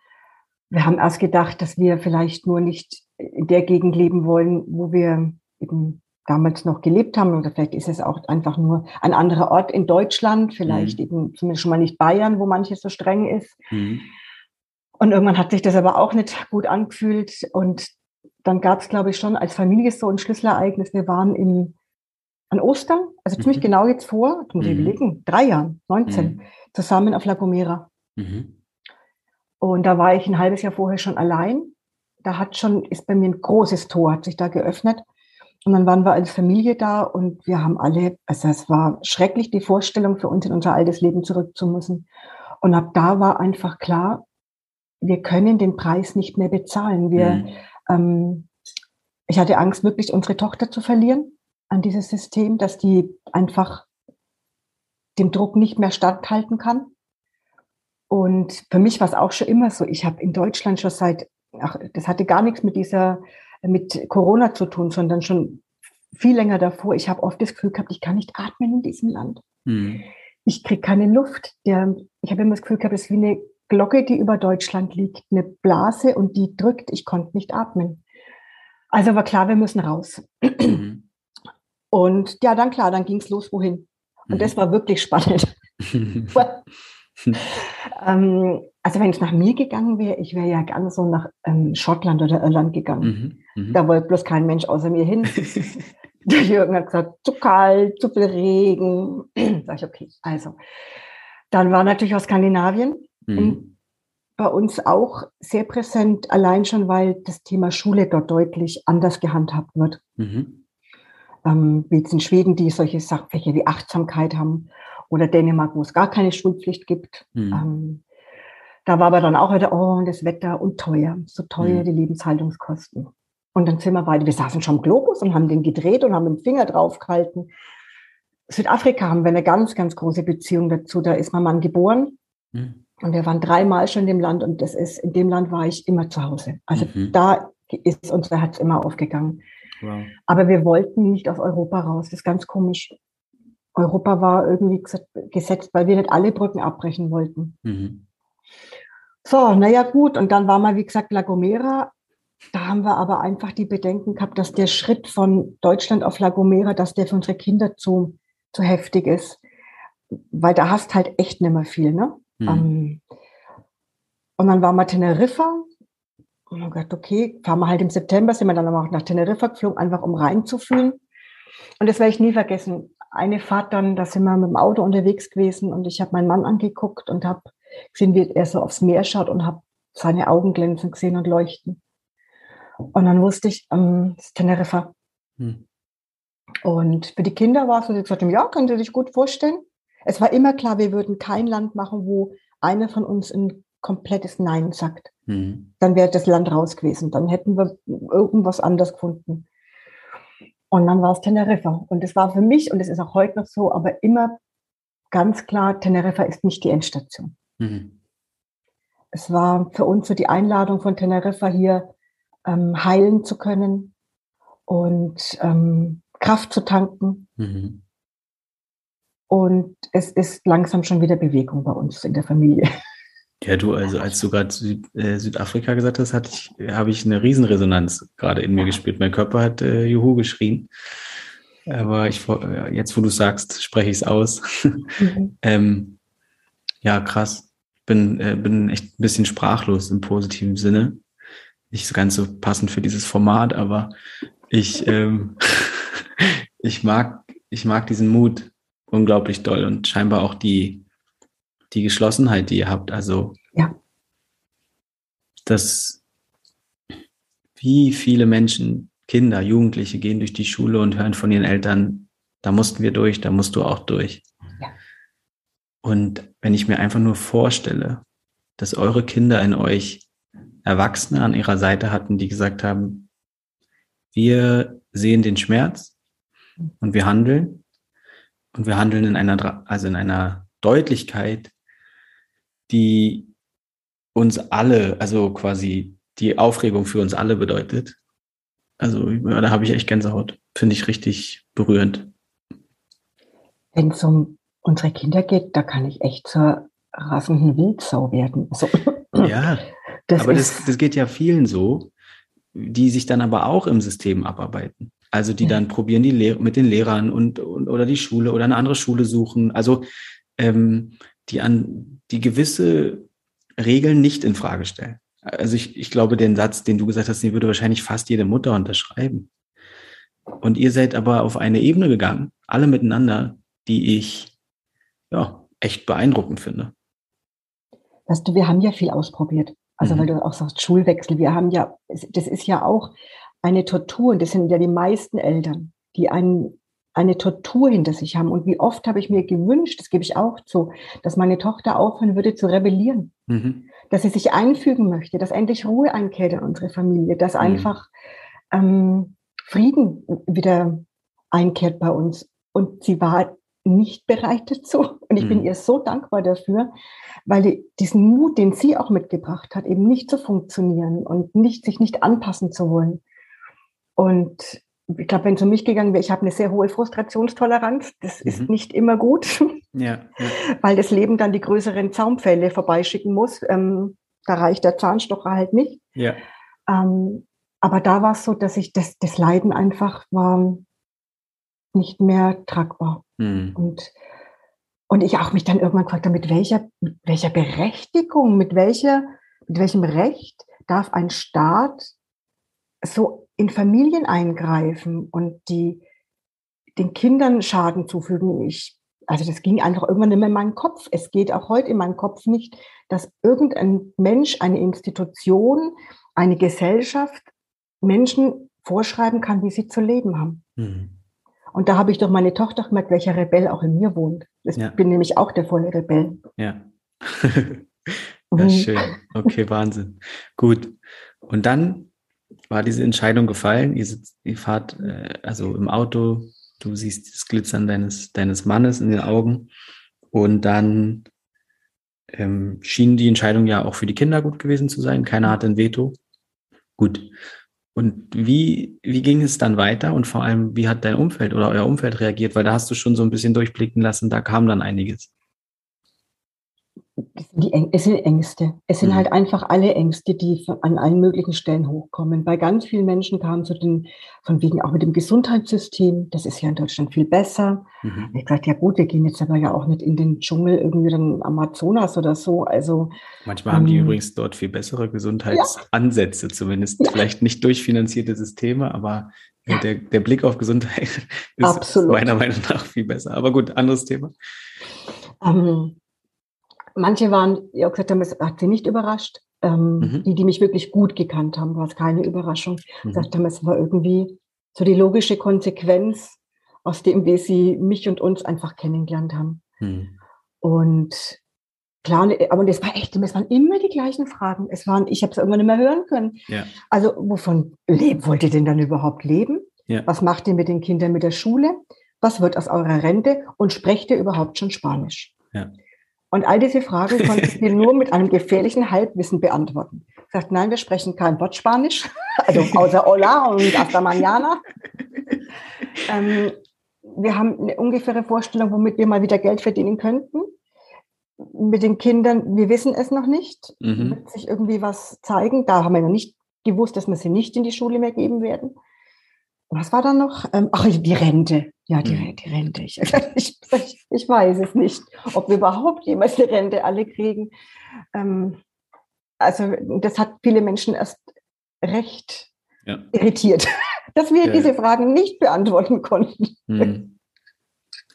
wir haben erst gedacht, dass wir vielleicht nur nicht in der Gegend leben wollen, wo wir eben damals noch gelebt haben. Oder vielleicht ist es auch einfach nur ein anderer Ort in Deutschland, vielleicht mhm. eben zumindest schon mal nicht Bayern, wo manches so streng ist. Mhm. Und irgendwann hat sich das aber auch nicht gut angefühlt. Und dann gab es, glaube ich, schon als Familie so ein Schlüsselereignis. Wir waren im, an Ostern, also ziemlich mhm. genau jetzt vor, das muss ich mhm. überlegen, drei Jahren, 19, mhm. zusammen auf La Gomera. Und da war ich ein halbes Jahr vorher schon allein. Da hat schon, ist bei mir ein großes Tor, hat sich da geöffnet. Und dann waren wir als Familie da und wir haben alle, also es war schrecklich, die Vorstellung für uns in unser altes Leben zurück zu müssen. Und ab da war einfach klar, wir können den Preis nicht mehr bezahlen. Wir, mhm. ähm, ich hatte Angst, wirklich unsere Tochter zu verlieren an dieses System, dass die einfach dem Druck nicht mehr standhalten kann. Und für mich war es auch schon immer so. Ich habe in Deutschland schon seit, ach, das hatte gar nichts mit dieser mit Corona zu tun, sondern schon viel länger davor. Ich habe oft das Gefühl gehabt, ich kann nicht atmen in diesem Land. Mhm. Ich kriege keine Luft. Der, ich habe immer das Gefühl gehabt, es ist wie eine Glocke, die über Deutschland liegt, eine Blase und die drückt. Ich konnte nicht atmen. Also war klar, wir müssen raus. Mhm. Und ja, dann klar, dann ging es los, wohin. Und mhm. das war wirklich spannend. [LAUGHS] ähm, also wenn es nach mir gegangen wäre, ich wäre ja gerne so nach ähm, Schottland oder Irland gegangen. Mhm, mh. Da wollte bloß kein Mensch außer mir hin. [LAUGHS] Der Jürgen hat gesagt, zu kalt, zu viel Regen. [CLEARS THROAT] Sag ich, okay. Also, dann war natürlich aus Skandinavien mhm. bei uns auch sehr präsent, allein schon, weil das Thema Schule dort deutlich anders gehandhabt wird. Mhm. Ähm, wie jetzt in Schweden, die solche Sachfächer wie Achtsamkeit haben oder Dänemark, wo es gar keine Schulpflicht gibt. Mhm. Ähm, da war aber dann auch wieder, oh, das Wetter und teuer, so teuer mhm. die Lebenshaltungskosten. Und dann sind wir beide, wir saßen schon am Globus und haben den gedreht und haben den Finger draufgehalten. Südafrika haben wir eine ganz, ganz große Beziehung dazu. Da ist mein Mann geboren. Mhm. Und wir waren dreimal schon in dem Land und das ist, in dem Land war ich immer zu Hause. Also mhm. da ist unser Herz immer aufgegangen. Wow. Aber wir wollten nicht aus Europa raus. Das ist ganz komisch. Europa war irgendwie gesetzt, weil wir nicht alle Brücken abbrechen wollten. Mhm. So, naja, gut. Und dann war mal, wie gesagt, La Gomera. Da haben wir aber einfach die Bedenken gehabt, dass der Schritt von Deutschland auf La Gomera, dass der für unsere Kinder zu, zu heftig ist. Weil da hast halt echt nicht mehr viel, ne? Mhm. Um, und dann waren wir Teneriffa. Und dann gedacht, okay, fahren wir halt im September, sind wir dann auch nach Teneriffa geflogen, einfach um reinzufühlen. Und das werde ich nie vergessen eine Fahrt dann, da sind wir mit dem Auto unterwegs gewesen und ich habe meinen Mann angeguckt und habe gesehen, wie er so aufs Meer schaut und habe seine Augen glänzen gesehen und leuchten. Und dann wusste ich, ähm, das ist Teneriffa. Hm. Und für die Kinder war es so, sie gesagt haben, ja, können Sie sich gut vorstellen. Es war immer klar, wir würden kein Land machen, wo einer von uns ein komplettes Nein sagt. Hm. Dann wäre das Land raus gewesen. Dann hätten wir irgendwas anders gefunden. Und dann war es Teneriffa. Und es war für mich, und es ist auch heute noch so, aber immer ganz klar, Teneriffa ist nicht die Endstation. Mhm. Es war für uns so die Einladung von Teneriffa hier ähm, heilen zu können und ähm, Kraft zu tanken. Mhm. Und es ist langsam schon wieder Bewegung bei uns in der Familie. Ja, du, also als du gerade Süd, äh, Südafrika gesagt hast, hatte ich, habe ich eine Riesenresonanz gerade in mir gespürt. Mein Körper hat äh, Juhu geschrien. Aber ich, jetzt, wo du sagst, spreche ich es aus. Mhm. [LAUGHS] ähm, ja, krass. Bin, äh, bin echt ein bisschen sprachlos im positiven Sinne. Nicht so ganz so passend für dieses Format, aber ich, ähm, [LAUGHS] ich mag, ich mag diesen Mut unglaublich doll und scheinbar auch die, die Geschlossenheit, die ihr habt. Also, ja. dass wie viele Menschen, Kinder, Jugendliche gehen durch die Schule und hören von ihren Eltern, da mussten wir durch, da musst du auch durch. Ja. Und wenn ich mir einfach nur vorstelle, dass eure Kinder in euch Erwachsene an ihrer Seite hatten, die gesagt haben, wir sehen den Schmerz und wir handeln und wir handeln in einer, also in einer Deutlichkeit, die uns alle, also quasi die Aufregung für uns alle bedeutet. Also da habe ich echt Gänsehaut. Finde ich richtig berührend. Wenn es um unsere Kinder geht, da kann ich echt zur rasenden Wildsau werden. Also, [CLEARS THROAT] ja. [LAUGHS] Das aber das, das geht ja vielen so, die sich dann aber auch im System abarbeiten. Also die ja. dann probieren, die Lehr mit den Lehrern und, und oder die Schule oder eine andere Schule suchen. Also ähm, die an die gewisse Regeln nicht in Frage stellen. Also ich, ich glaube, den Satz, den du gesagt hast, den würde wahrscheinlich fast jede Mutter unterschreiben. Und ihr seid aber auf eine Ebene gegangen, alle miteinander, die ich ja echt beeindruckend finde. Weißt du, wir haben ja viel ausprobiert. Also, mhm. weil du auch sagst, Schulwechsel. Wir haben ja, das ist ja auch eine Tortur. Und das sind ja die meisten Eltern, die einen eine Tortur hinter sich haben. Und wie oft habe ich mir gewünscht, das gebe ich auch zu, dass meine Tochter aufhören würde zu rebellieren. Mhm. Dass sie sich einfügen möchte, dass endlich Ruhe einkehrt in unsere Familie, dass mhm. einfach ähm, Frieden wieder einkehrt bei uns. Und sie war nicht bereit dazu. Und ich mhm. bin ihr so dankbar dafür, weil die, diesen Mut, den sie auch mitgebracht hat, eben nicht zu funktionieren und nicht, sich nicht anpassen zu wollen. Und ich glaube, wenn es um mich gegangen wäre, ich habe eine sehr hohe Frustrationstoleranz. Das mhm. ist nicht immer gut, ja, [LAUGHS] ja. weil das Leben dann die größeren Zaunpfähle vorbeischicken muss. Ähm, da reicht der Zahnstocher halt nicht. Ja. Ähm, aber da war es so, dass ich das, das Leiden einfach war nicht mehr tragbar. Mhm. Und, und ich auch mich dann irgendwann gefragt habe, mit welcher, mit welcher Berechtigung, mit welcher, mit welchem Recht darf ein Staat so in Familien eingreifen und die den Kindern Schaden zufügen. Ich, also das ging einfach irgendwann mehr in meinen Kopf. Es geht auch heute in meinem Kopf nicht, dass irgendein Mensch, eine Institution, eine Gesellschaft Menschen vorschreiben kann, wie sie zu leben haben. Mhm. Und da habe ich doch meine Tochter gemerkt, welcher Rebell auch in mir wohnt. Ich ja. bin nämlich auch der volle Rebell. Ja. [LAUGHS] ja, mhm. schön. Okay, Wahnsinn. Gut. Und dann war diese Entscheidung gefallen? Ihr, sitzt, ihr fahrt äh, also im Auto, du siehst das Glitzern deines, deines Mannes in den Augen und dann ähm, schien die Entscheidung ja auch für die Kinder gut gewesen zu sein. Keiner hatte ein Veto. Gut. Und wie, wie ging es dann weiter und vor allem, wie hat dein Umfeld oder euer Umfeld reagiert? Weil da hast du schon so ein bisschen durchblicken lassen, da kam dann einiges die, es sind Ängste. Es sind mhm. halt einfach alle Ängste, die an allen möglichen Stellen hochkommen. Bei ganz vielen Menschen kam zu den, von wegen auch mit dem Gesundheitssystem, das ist ja in Deutschland viel besser. Mhm. Ich sagte, ja gut, wir gehen jetzt aber ja auch nicht in den Dschungel, irgendwie dann Amazonas oder so. Also Manchmal ähm, haben die ähm, übrigens dort viel bessere Gesundheitsansätze, ja. zumindest. Ja. Vielleicht nicht durchfinanzierte Systeme, aber ja. der, der Blick auf Gesundheit [LAUGHS] ist Absolut. meiner Meinung nach viel besser. Aber gut, anderes Thema. Ähm, manche waren, ja gesagt haben, es hat sie nicht überrascht. Ähm, mhm. Die, die mich wirklich gut gekannt haben, war es keine Überraschung. Mhm. Gesagt haben, es war irgendwie so die logische Konsequenz aus dem, wie sie mich und uns einfach kennengelernt haben. Mhm. Und klar, aber das war echt, es waren immer die gleichen Fragen. Es waren, ich habe es irgendwann nicht mehr hören können. Ja. Also, wovon lebt, wollt ihr denn dann überhaupt leben? Ja. Was macht ihr mit den Kindern mit der Schule? Was wird aus eurer Rente? Und sprecht ihr überhaupt schon Spanisch? Ja. Und all diese Fragen [LAUGHS] konnten wir nur mit einem gefährlichen Halbwissen beantworten. Ich sagte, nein, wir sprechen kein Wort Spanisch, [LAUGHS] also außer Hola und hasta mañana. Ähm, wir haben eine ungefähre Vorstellung, womit wir mal wieder Geld verdienen könnten. Mit den Kindern, wir wissen es noch nicht. Mhm. Wird sich irgendwie was zeigen. Da haben wir noch nicht gewusst, dass wir sie nicht in die Schule mehr geben werden was war da noch? Ähm, ach, die Rente. Ja, die, mhm. die Rente. [LAUGHS] Ich, ich, ich, weiß es nicht, ob wir überhaupt jemals eine Rente alle kriegen. Ähm, also das hat viele Menschen erst recht ja. irritiert, [LAUGHS] dass wir ja. diese Fragen nicht beantworten konnten. Mhm.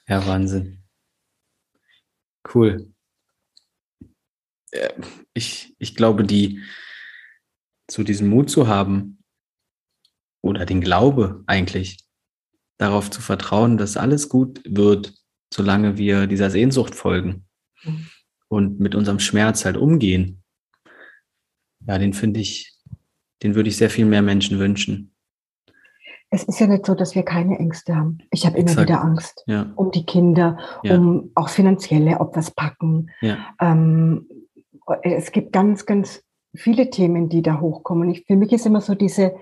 Ja, Wahnsinn. Cool. Ich, ich glaube, die zu diesem Mut zu haben, oder den Glaube eigentlich, darauf zu vertrauen, dass alles gut wird, solange wir dieser Sehnsucht folgen und mit unserem Schmerz halt umgehen. Ja, den finde ich, den würde ich sehr viel mehr Menschen wünschen. Es ist ja nicht so, dass wir keine Ängste haben. Ich habe immer wieder Angst ja. um die Kinder, ja. um auch finanzielle, ob das packen. Ja. Ähm, es gibt ganz, ganz viele Themen, die da hochkommen. Ich, für mich ist immer so diese,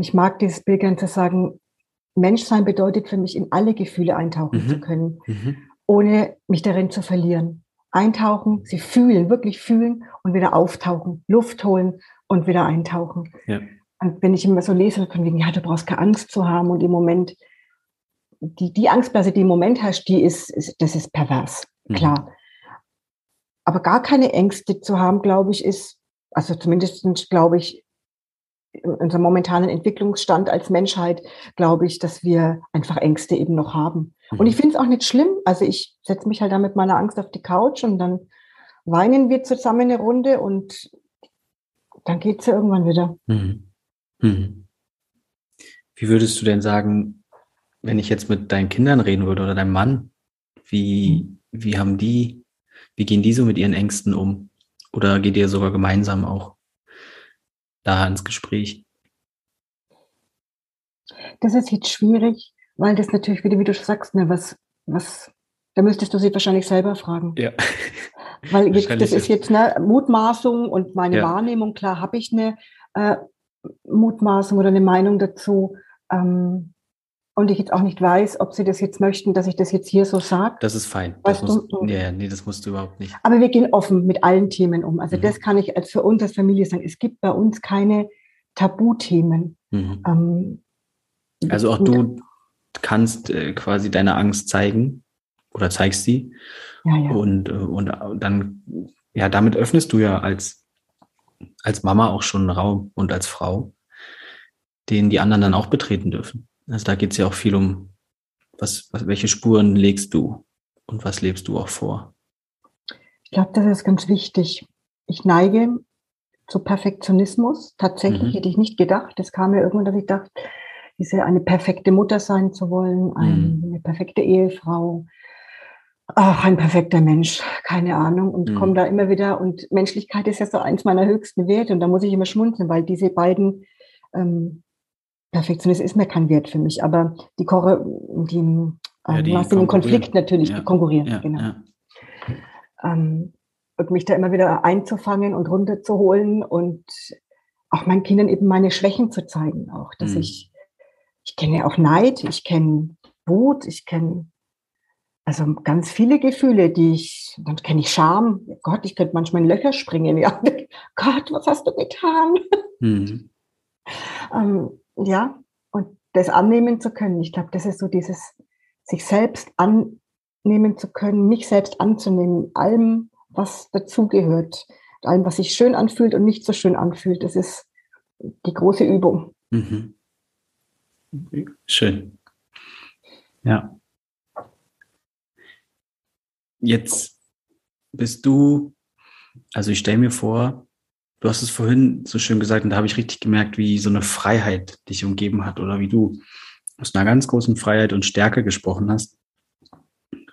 ich mag dieses Bild gerne zu sagen, Menschsein bedeutet für mich, in alle Gefühle eintauchen mhm. zu können, mhm. ohne mich darin zu verlieren. eintauchen, sie fühlen, wirklich fühlen und wieder auftauchen, Luft holen und wieder eintauchen. Ja. Und wenn ich immer so lese, von wegen, ja, du brauchst keine Angst zu haben und im Moment, die, die Angstblase, die im Moment herrscht, die ist, ist das ist pervers, mhm. klar. Aber gar keine Ängste zu haben, glaube ich, ist, also zumindest glaube ich, in unserem momentanen Entwicklungsstand als Menschheit, glaube ich, dass wir einfach Ängste eben noch haben. Und ich mhm. finde es auch nicht schlimm. Also ich setze mich halt da mit meiner Angst auf die Couch und dann weinen wir zusammen eine Runde und dann geht es ja irgendwann wieder. Mhm. Mhm. Wie würdest du denn sagen, wenn ich jetzt mit deinen Kindern reden würde oder deinem Mann, wie, wie haben die, wie gehen die so mit ihren Ängsten um? Oder geht ihr sogar gemeinsam auch da ins Gespräch? Das ist jetzt schwierig, weil das natürlich wieder, wie du sagst, ne, was, was, da müsstest du sie wahrscheinlich selber fragen. Ja. [LAUGHS] Weil jetzt, das ist jetzt eine Mutmaßung und meine ja. Wahrnehmung, klar habe ich eine äh, Mutmaßung oder eine Meinung dazu. Ähm, und ich jetzt auch nicht weiß, ob sie das jetzt möchten, dass ich das jetzt hier so sage. Das ist fein. Das musst, du? Ja, nee, das musst du überhaupt nicht. Aber wir gehen offen mit allen Themen um. Also mhm. das kann ich als für uns als Familie sagen. Es gibt bei uns keine Tabuthemen. Mhm. Ähm, also auch du kannst äh, quasi deine Angst zeigen oder zeigst sie. Ja, ja. Und, äh, und dann, ja, damit öffnest du ja als, als Mama auch schon einen Raum und als Frau, den die anderen dann auch betreten dürfen. Also da geht es ja auch viel um, was, was, welche Spuren legst du und was lebst du auch vor? Ich glaube, das ist ganz wichtig. Ich neige zu Perfektionismus. Tatsächlich mhm. hätte ich nicht gedacht. Das kam mir irgendwann, dass ich dachte, diese eine perfekte Mutter sein zu wollen, eine, mhm. eine perfekte Ehefrau, ach, ein perfekter Mensch, keine Ahnung, und mhm. komme da immer wieder. Und Menschlichkeit ist ja so eins meiner höchsten Werte, und da muss ich immer schmunzeln, weil diese beiden ähm, Perfektionismus ist mir kein Wert für mich, aber die, Korre, die, ähm, ja, die den Konflikt natürlich, ja. die konkurrieren, ja, genau. Ähm, und mich da immer wieder einzufangen und runterzuholen und auch meinen Kindern eben meine Schwächen zu zeigen, auch, dass mhm. ich ich kenne auch Neid, ich kenne Wut, ich kenne also ganz viele Gefühle, die ich, dann kenne ich Scham. Gott, ich könnte manchmal in Löcher springen. [LAUGHS] Ja, Gott, was hast du getan? Mhm. ähm, ja, und das annehmen zu können. Ich glaube, das ist so dieses, sich selbst annehmen zu können, mich selbst anzunehmen, allem, was dazugehört, allem, was sich schön anfühlt und nicht so schön anfühlt. Das ist die große Übung. Mhm. Schön. Ja. Jetzt bist du, also ich stelle mir vor, du hast es vorhin so schön gesagt und da habe ich richtig gemerkt, wie so eine Freiheit dich umgeben hat oder wie du aus einer ganz großen Freiheit und Stärke gesprochen hast,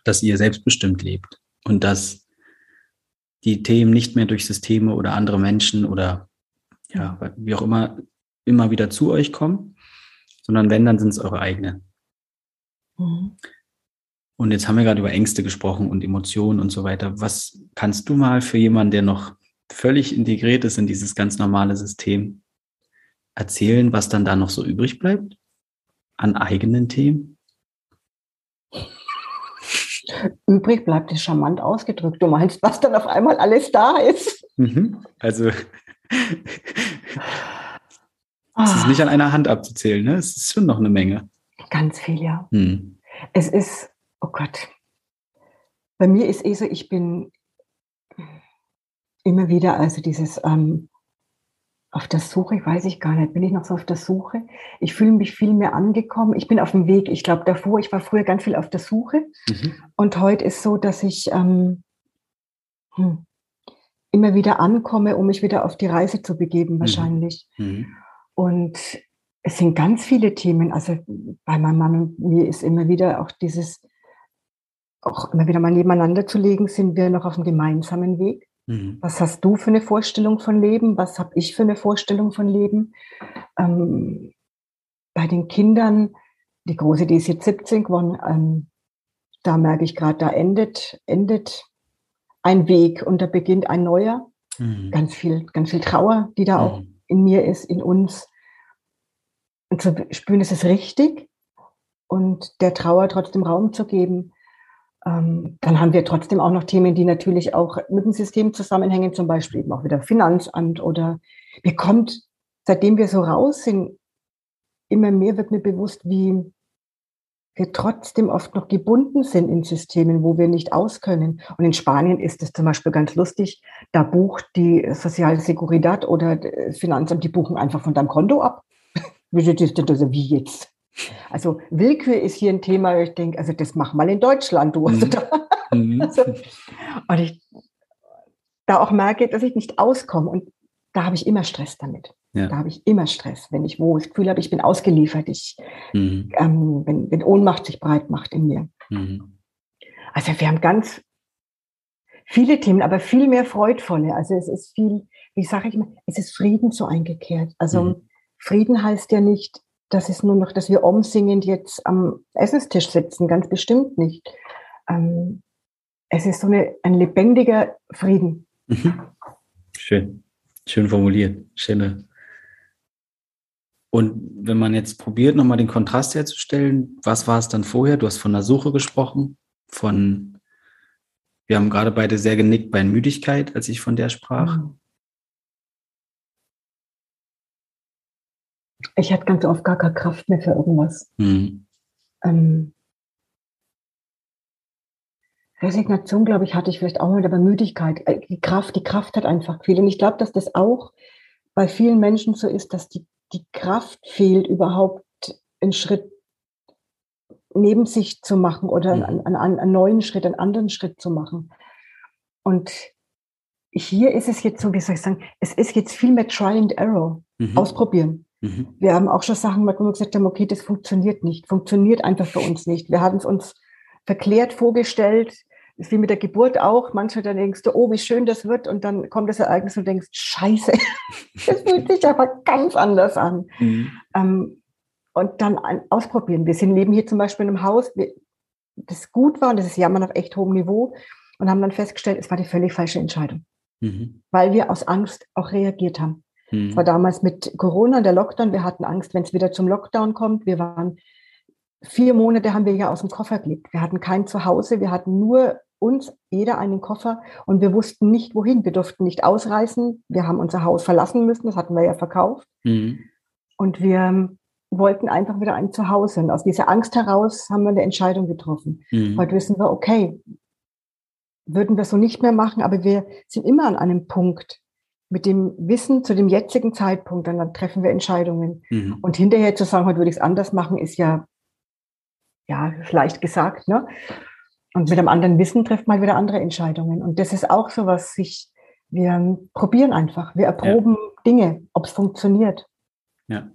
dass ihr selbstbestimmt lebt und dass die Themen nicht mehr durch Systeme oder andere Menschen oder ja, wie auch immer immer wieder zu euch kommen, sondern wenn, dann sind es eure eigenen. Mhm. Und jetzt haben wir gerade über Ängste gesprochen und Emotionen und so weiter. Was kannst du mal für jemanden, der noch völlig integriert ist in dieses ganz normale System, erzählen, was dann da noch so übrig bleibt an eigenen Themen? Übrig bleibt ist charmant ausgedrückt. Du meinst, was dann auf einmal alles da ist? Mhm. Also Es ist nicht an einer Hand abzuzählen, ne? Es ist schon noch eine Menge. Ganz viel, ja. Hm. Es ist, oh Gott. Bei mir ist eh so, ich bin immer wieder, also dieses ähm, auf der Suche, weiß ich gar nicht, bin ich noch so auf der Suche? Ich fühle mich viel mehr angekommen. Ich bin auf dem Weg. Ich glaube, davor, ich war früher ganz viel auf der Suche. Mhm. Und heute ist so, dass ich ähm, hm, immer wieder ankomme, um mich wieder auf die Reise zu begeben, mhm. wahrscheinlich. Mhm. Und es sind ganz viele Themen. Also bei meinem Mann und mir ist immer wieder auch dieses, auch immer wieder mal nebeneinander zu legen, sind wir noch auf einem gemeinsamen Weg. Mhm. Was hast du für eine Vorstellung von Leben? Was habe ich für eine Vorstellung von Leben? Ähm, bei den Kindern, die große, die ist jetzt 17 geworden, ähm, da merke ich gerade, da endet, endet ein Weg und da beginnt ein neuer. Mhm. Ganz viel, ganz viel Trauer, die da mhm. auch in mir ist, in uns. Und zu spüren, es ist richtig und der Trauer trotzdem Raum zu geben. Ähm, dann haben wir trotzdem auch noch Themen, die natürlich auch mit dem System zusammenhängen, zum Beispiel eben auch wieder Finanzamt oder mir kommt, seitdem wir so raus sind, immer mehr wird mir bewusst, wie wir trotzdem oft noch gebunden sind in Systemen, wo wir nicht auskönnen. Und in Spanien ist es zum Beispiel ganz lustig, da bucht die Social Seguridad oder Finanzamt, die buchen einfach von deinem Konto ab. [LAUGHS] Wie jetzt? Also Willkür ist hier ein Thema, ich denke, also das mach mal in Deutschland, du. Also mhm. da, [LAUGHS] mhm. also, und ich da auch merke, dass ich nicht auskomme. Und da habe ich immer Stress damit. Ja. Da habe ich immer Stress, wenn ich wo das Gefühl habe, ich bin ausgeliefert, ich, mhm. ähm, wenn, wenn Ohnmacht sich breit macht in mir. Mhm. Also wir haben ganz viele Themen, aber viel mehr freudvolle. Also es ist viel, wie sage ich immer, es ist Frieden so eingekehrt. Also mhm. Frieden heißt ja nicht, dass es nur noch, dass wir umsingend jetzt am Essenstisch sitzen, ganz bestimmt nicht. Ähm, es ist so eine, ein lebendiger Frieden. Mhm. Schön, schön formuliert, schöne. Und wenn man jetzt probiert, nochmal den Kontrast herzustellen, was war es dann vorher? Du hast von der Suche gesprochen, von, wir haben gerade beide sehr genickt bei Müdigkeit, als ich von der sprach. Mhm. Ich hatte ganz oft gar keine Kraft mehr für irgendwas. Mhm. Ähm, Resignation, glaube ich, hatte ich vielleicht auch mal, aber Müdigkeit, äh, die Kraft, die Kraft hat einfach viel. Und ich glaube, dass das auch bei vielen Menschen so ist, dass die, die Kraft fehlt, überhaupt einen Schritt neben sich zu machen oder mhm. einen, einen, einen, neuen Schritt, einen anderen Schritt zu machen. Und hier ist es jetzt so, wie soll ich sagen, es ist jetzt viel mehr Try and Error, mhm. ausprobieren. Mhm. Wir haben auch schon Sachen gemacht, wo wir gesagt haben, okay, das funktioniert nicht, funktioniert einfach für uns nicht. Wir haben es uns verklärt vorgestellt, ist wie mit der Geburt auch. Manchmal dann denkst du, oh, wie schön das wird, und dann kommt das Ereignis und denkst, scheiße, [LAUGHS] das fühlt sich aber ganz anders an. Mhm. Ähm, und dann ausprobieren. Wir sind leben hier zum Beispiel in einem Haus, das gut war, und das ist Jammern auf echt hohem Niveau, und haben dann festgestellt, es war die völlig falsche Entscheidung. Mhm. Weil wir aus Angst auch reagiert haben. Mhm. war damals mit Corona, der Lockdown. Wir hatten Angst, wenn es wieder zum Lockdown kommt. Wir waren vier Monate haben wir ja aus dem Koffer gelebt. Wir hatten kein Zuhause. Wir hatten nur uns, jeder einen Koffer und wir wussten nicht wohin. Wir durften nicht ausreißen. Wir haben unser Haus verlassen müssen. Das hatten wir ja verkauft. Mhm. Und wir wollten einfach wieder ein Zuhause. Und aus dieser Angst heraus haben wir eine Entscheidung getroffen. Mhm. Heute wissen wir, okay, würden wir so nicht mehr machen, aber wir sind immer an einem Punkt, mit dem Wissen zu dem jetzigen Zeitpunkt, dann, dann treffen wir Entscheidungen. Mhm. Und hinterher zu sagen, heute würde ich es anders machen, ist ja, ja, leicht gesagt, ne? Und mit einem anderen Wissen trifft man wieder andere Entscheidungen. Und das ist auch so was, sich, wir probieren einfach, wir erproben ja. Dinge, ob es funktioniert. Ja.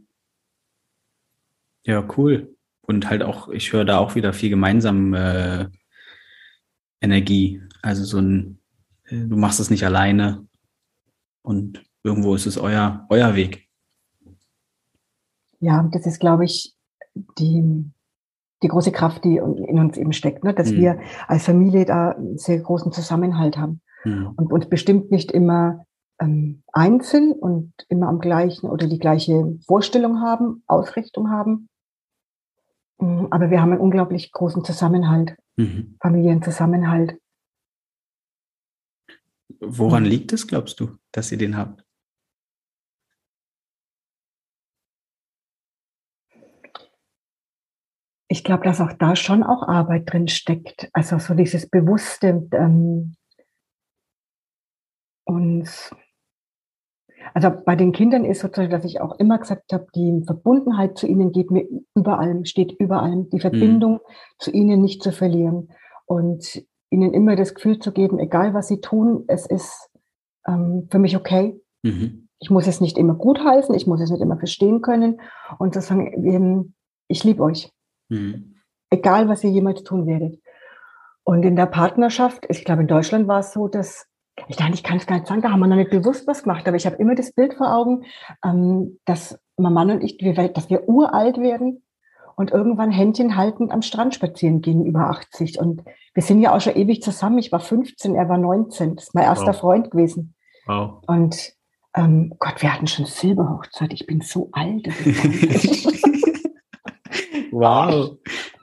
Ja, cool. Und halt auch, ich höre da auch wieder viel gemeinsam äh, Energie. Also so ein, äh, du machst es nicht alleine, und irgendwo ist es euer, euer Weg. Ja, das ist, glaube ich, die, die große Kraft, die in uns eben steckt, ne? dass mhm. wir als Familie da einen sehr großen Zusammenhalt haben mhm. und uns bestimmt nicht immer ähm, einzeln und immer am gleichen oder die gleiche Vorstellung haben, Ausrichtung haben. Mm, aber wir haben einen unglaublich großen Zusammenhalt, mhm. Familienzusammenhalt. Woran liegt es, glaubst du, dass ihr den habt? Ich glaube, dass auch da schon auch Arbeit drin steckt. Also so dieses Bewusste ähm, und also bei den Kindern ist sozusagen, dass ich auch immer gesagt habe, die Verbundenheit zu ihnen geht mir über allem, steht über allem, die Verbindung mhm. zu ihnen nicht zu verlieren. Und ihnen immer das Gefühl zu geben, egal was sie tun, es ist ähm, für mich okay. Mhm. Ich muss es nicht immer gut heißen, ich muss es nicht immer verstehen können und zu sagen, ich liebe euch. Mhm. Egal, was ihr jemals tun werdet. Und in der Partnerschaft, ich glaube, in Deutschland war es so, dass ich dachte, ich kann es gar nicht sagen, da haben wir noch nicht bewusst was gemacht, aber ich habe immer das Bild vor Augen, ähm, dass mein Mann und ich, dass wir uralt werden und irgendwann Händchen haltend am Strand spazieren gehen über 80. Und wir sind ja auch schon ewig zusammen. Ich war 15, er war 19. Das ist mein erster wow. Freund gewesen. Wow. Und ähm, Gott, wir hatten schon Silberhochzeit. Ich bin so alt. [LAUGHS] wow.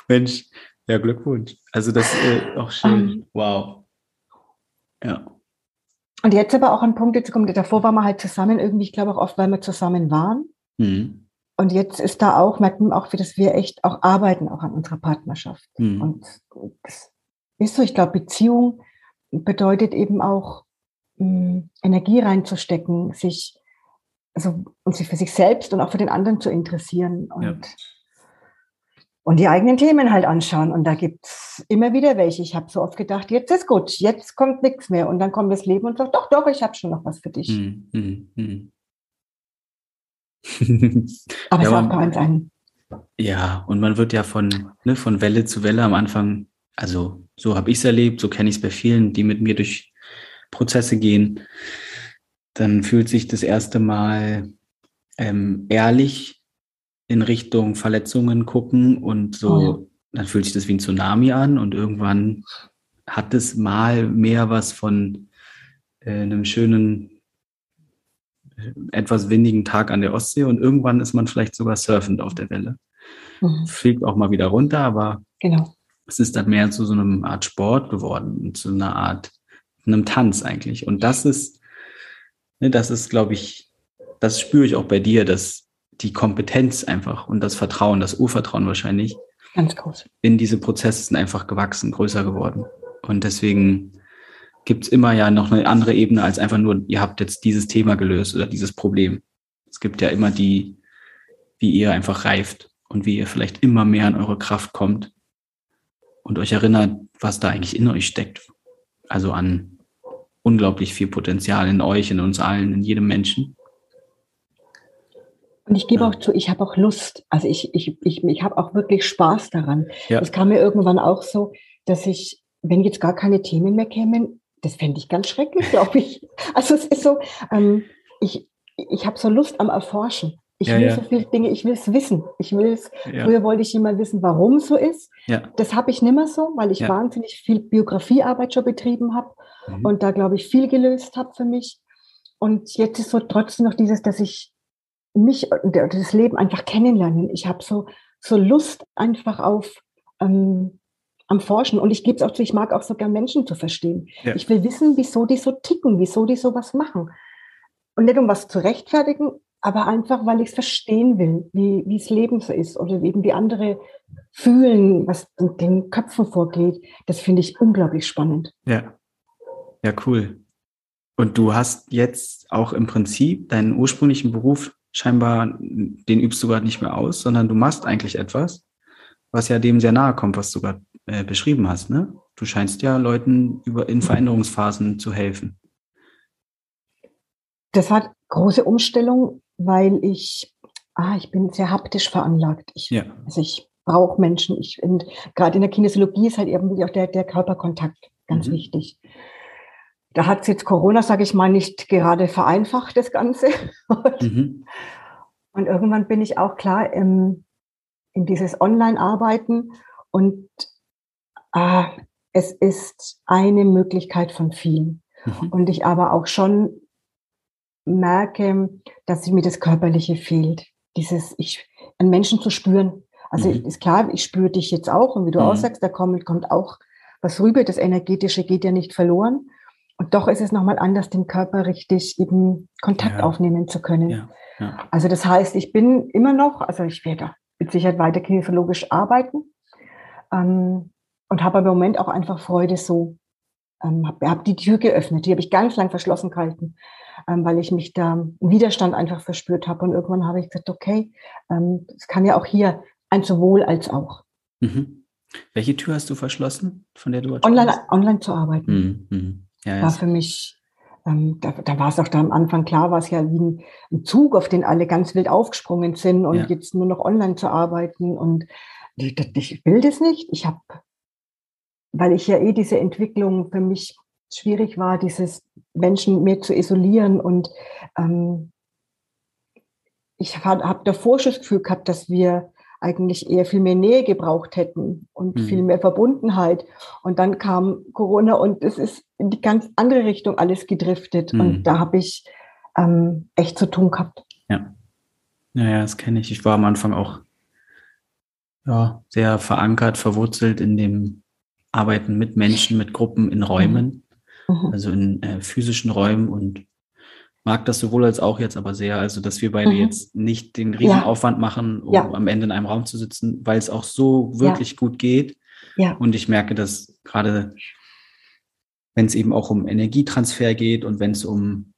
Mensch, Ja, Glückwunsch. Also das ist äh, auch schön. Um, ähm. wow. Ja. Und jetzt aber auch ein Punkt, jetzt kommt, davor waren wir halt zusammen irgendwie, ich glaube auch oft, weil wir zusammen waren. Mhm. Und jetzt ist da auch, merkt man auch, wie dass wir echt auch arbeiten, auch an unserer Partnerschaft. Mhm. Und das ist so, ich glaube, Beziehung bedeutet eben auch, hm, Energie reinzustecken, sich, also, und sich für sich selbst und auch für den anderen zu interessieren und, ja. und die eigenen Themen halt anschauen. Und da gibt es immer wieder welche. Ich habe so oft gedacht, jetzt ist gut, jetzt kommt nichts mehr. Und dann kommt das Leben und sagt, doch, doch, ich habe schon noch was für dich. Mhm. Mhm. [LAUGHS] Aber ja, es auch bei uns ein. Ja, und man wird ja von, ne, von Welle zu Welle am Anfang, also so habe ich es erlebt, so kenne ich es bei vielen, die mit mir durch Prozesse gehen. Dann fühlt sich das erste Mal ähm, ehrlich in Richtung Verletzungen gucken und so, oh ja. dann fühlt sich das wie ein Tsunami an und irgendwann hat es mal mehr was von äh, einem schönen etwas windigen Tag an der Ostsee und irgendwann ist man vielleicht sogar surfend auf der Welle. Mhm. Fliegt auch mal wieder runter, aber genau. es ist dann mehr zu so einer Art Sport geworden, zu einer Art, einem Tanz eigentlich. Und das ist, ne, das ist, glaube ich, das spüre ich auch bei dir, dass die Kompetenz einfach und das Vertrauen, das Urvertrauen wahrscheinlich, ganz groß, in diese Prozesse sind einfach gewachsen, größer geworden. Und deswegen gibt es immer ja noch eine andere Ebene als einfach nur, ihr habt jetzt dieses Thema gelöst oder dieses Problem. Es gibt ja immer die, wie ihr einfach reift und wie ihr vielleicht immer mehr an eure Kraft kommt und euch erinnert, was da eigentlich in euch steckt. Also an unglaublich viel Potenzial in euch, in uns allen, in jedem Menschen. Und ich gebe auch zu, ich habe auch Lust. Also ich, ich, ich, ich habe auch wirklich Spaß daran. Es ja. kam mir irgendwann auch so, dass ich, wenn jetzt gar keine Themen mehr kämen, das fände ich ganz schrecklich, glaube ich. Also es ist so, ähm, ich, ich habe so Lust am Erforschen. Ich ja, will ja. so viele Dinge, ich will es wissen. Ich will es, ja. früher wollte ich immer wissen, warum es so ist. Das habe ich nimmer so, weil ich wahnsinnig viel Biografiearbeit schon betrieben habe mhm. und da, glaube ich, viel gelöst habe für mich. Und jetzt ist so trotzdem noch dieses, dass ich mich und das Leben einfach kennenlernen. Ich habe so, so Lust einfach auf ähm, am Forschen. Und ich gebe es auch zu, ich mag auch sogar Menschen zu verstehen. Ja. Ich will wissen, wieso die so ticken, wieso die sowas machen. Und nicht um was zu rechtfertigen, aber einfach, weil ich es verstehen will, wie, das Leben so ist oder eben wie andere fühlen, was in den Köpfen vorgeht. Das finde ich unglaublich spannend. Ja. Ja, cool. Und du hast jetzt auch im Prinzip deinen ursprünglichen Beruf scheinbar, den übst du gerade nicht mehr aus, sondern du machst eigentlich etwas, was ja dem sehr nahe kommt, was du gerade äh, beschrieben hast. Ne? Du scheinst ja Leuten über, in Veränderungsphasen zu helfen. Das war große Umstellung, weil ich, ah, ich bin sehr haptisch veranlagt. Ich, ja. Also ich brauche Menschen. Ich, und gerade in der Kinesiologie ist halt irgendwie auch der, der Körperkontakt ganz mhm. wichtig. Da hat es jetzt Corona, sage ich mal, nicht gerade vereinfacht, das Ganze. [LAUGHS] Mhm. Und irgendwann bin ich auch klar im, in dieses Online-Arbeiten und ah, es ist eine Möglichkeit von vielen. Mhm. Und ich aber auch schon merke, dass mir das Körperliche fehlt. Dieses, ich, einen Menschen zu spüren. Also mhm. ist klar, ich spüre dich jetzt auch und wie du mhm. aussagst, da kommt, kommt auch was rüber. Das Energetische geht ja nicht verloren. Und doch ist es nochmal anders, den Körper richtig eben Kontakt ja. aufnehmen zu können. Ja. Ja. Also das heißt, ich bin immer noch, also ich werde mit Sicherheit weiter kinesiologisch arbeiten. Ähm, und habe im Moment auch einfach Freude so. Ähm, habe hab die Tür geöffnet, die habe ich ganz lang verschlossen gehalten, ähm, weil ich mich da Widerstand einfach verspürt habe. Und irgendwann habe ich gesagt, okay, ähm, es kann ja auch hier ein sowohl als auch. Mhm. Welche Tür hast du verschlossen, von der du online, online zu arbeiten? Mhm. mhm. Ja, ja, war für mich ähm, da, da war es auch da am Anfang klar, war es ja wie ein, ein, Zug, auf den alle ganz wild aufgesprungen sind und ja. jetzt nur noch online zu arbeiten. Und ich, ich will das nicht. Ich habe weil ich ja eh diese Entwicklung für mich schwierig war, dieses Menschen mehr zu isolieren. Und ähm, ich habe davor schon das Gefühl gehabt, dass wir eigentlich eher viel mehr Nähe gebraucht hätten und mhm. viel mehr Verbundenheit. Und dann kam Corona und es ist in die ganz andere Richtung alles gedriftet. Mhm. Und da habe ich ähm, echt zu tun gehabt. Ja. Naja, das kenne ich. Ich war am Anfang auch ja, sehr verankert, verwurzelt in dem Arbeiten mit Menschen, mit Gruppen in Räumen, mhm. also in äh, physischen Räumen und mag das sowohl als auch jetzt aber sehr, also dass wir beide mhm. jetzt nicht den Riesenaufwand ja. machen, um ja. am Ende in einem Raum zu sitzen, weil es auch so wirklich ja. gut geht. Ja. Und ich merke, dass gerade wenn es eben auch um Energietransfer geht und wenn es um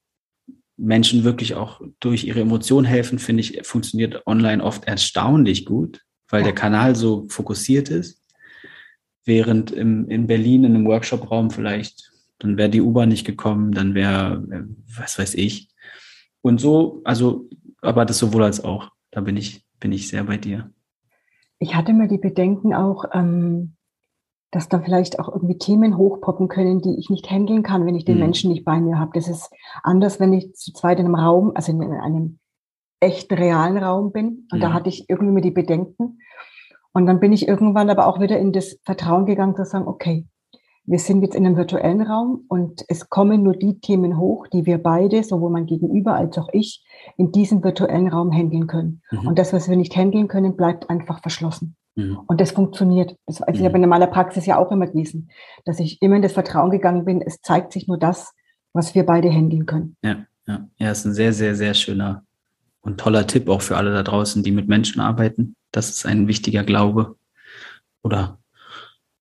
Menschen wirklich auch durch ihre Emotionen helfen, finde ich, funktioniert online oft erstaunlich gut, weil der Kanal so fokussiert ist. Während im, in Berlin in einem Workshop-Raum vielleicht, dann wäre die U-Bahn nicht gekommen, dann wäre, äh, was weiß ich. Und so, also, aber das sowohl als auch. Da bin ich, bin ich sehr bei dir. Ich hatte mir die Bedenken auch, ähm, dass da vielleicht auch irgendwie Themen hochpoppen können, die ich nicht handeln kann, wenn ich den mhm. Menschen nicht bei mir habe. Das ist anders, wenn ich zu zweit in einem Raum, also in einem echten, realen Raum bin. Und ja. da hatte ich irgendwie mir die Bedenken. Und dann bin ich irgendwann aber auch wieder in das Vertrauen gegangen, zu sagen, okay, wir sind jetzt in einem virtuellen Raum und es kommen nur die Themen hoch, die wir beide, sowohl mein Gegenüber als auch ich, in diesem virtuellen Raum handeln können. Mhm. Und das, was wir nicht handeln können, bleibt einfach verschlossen. Mhm. Und das funktioniert. Das also mhm. ich habe in meiner Praxis ja auch immer gewesen, dass ich immer in das Vertrauen gegangen bin, es zeigt sich nur das, was wir beide handeln können. Ja, ja. ja, ist ein sehr, sehr, sehr schöner und toller Tipp auch für alle da draußen, die mit Menschen arbeiten. Das ist ein wichtiger Glaube. Oder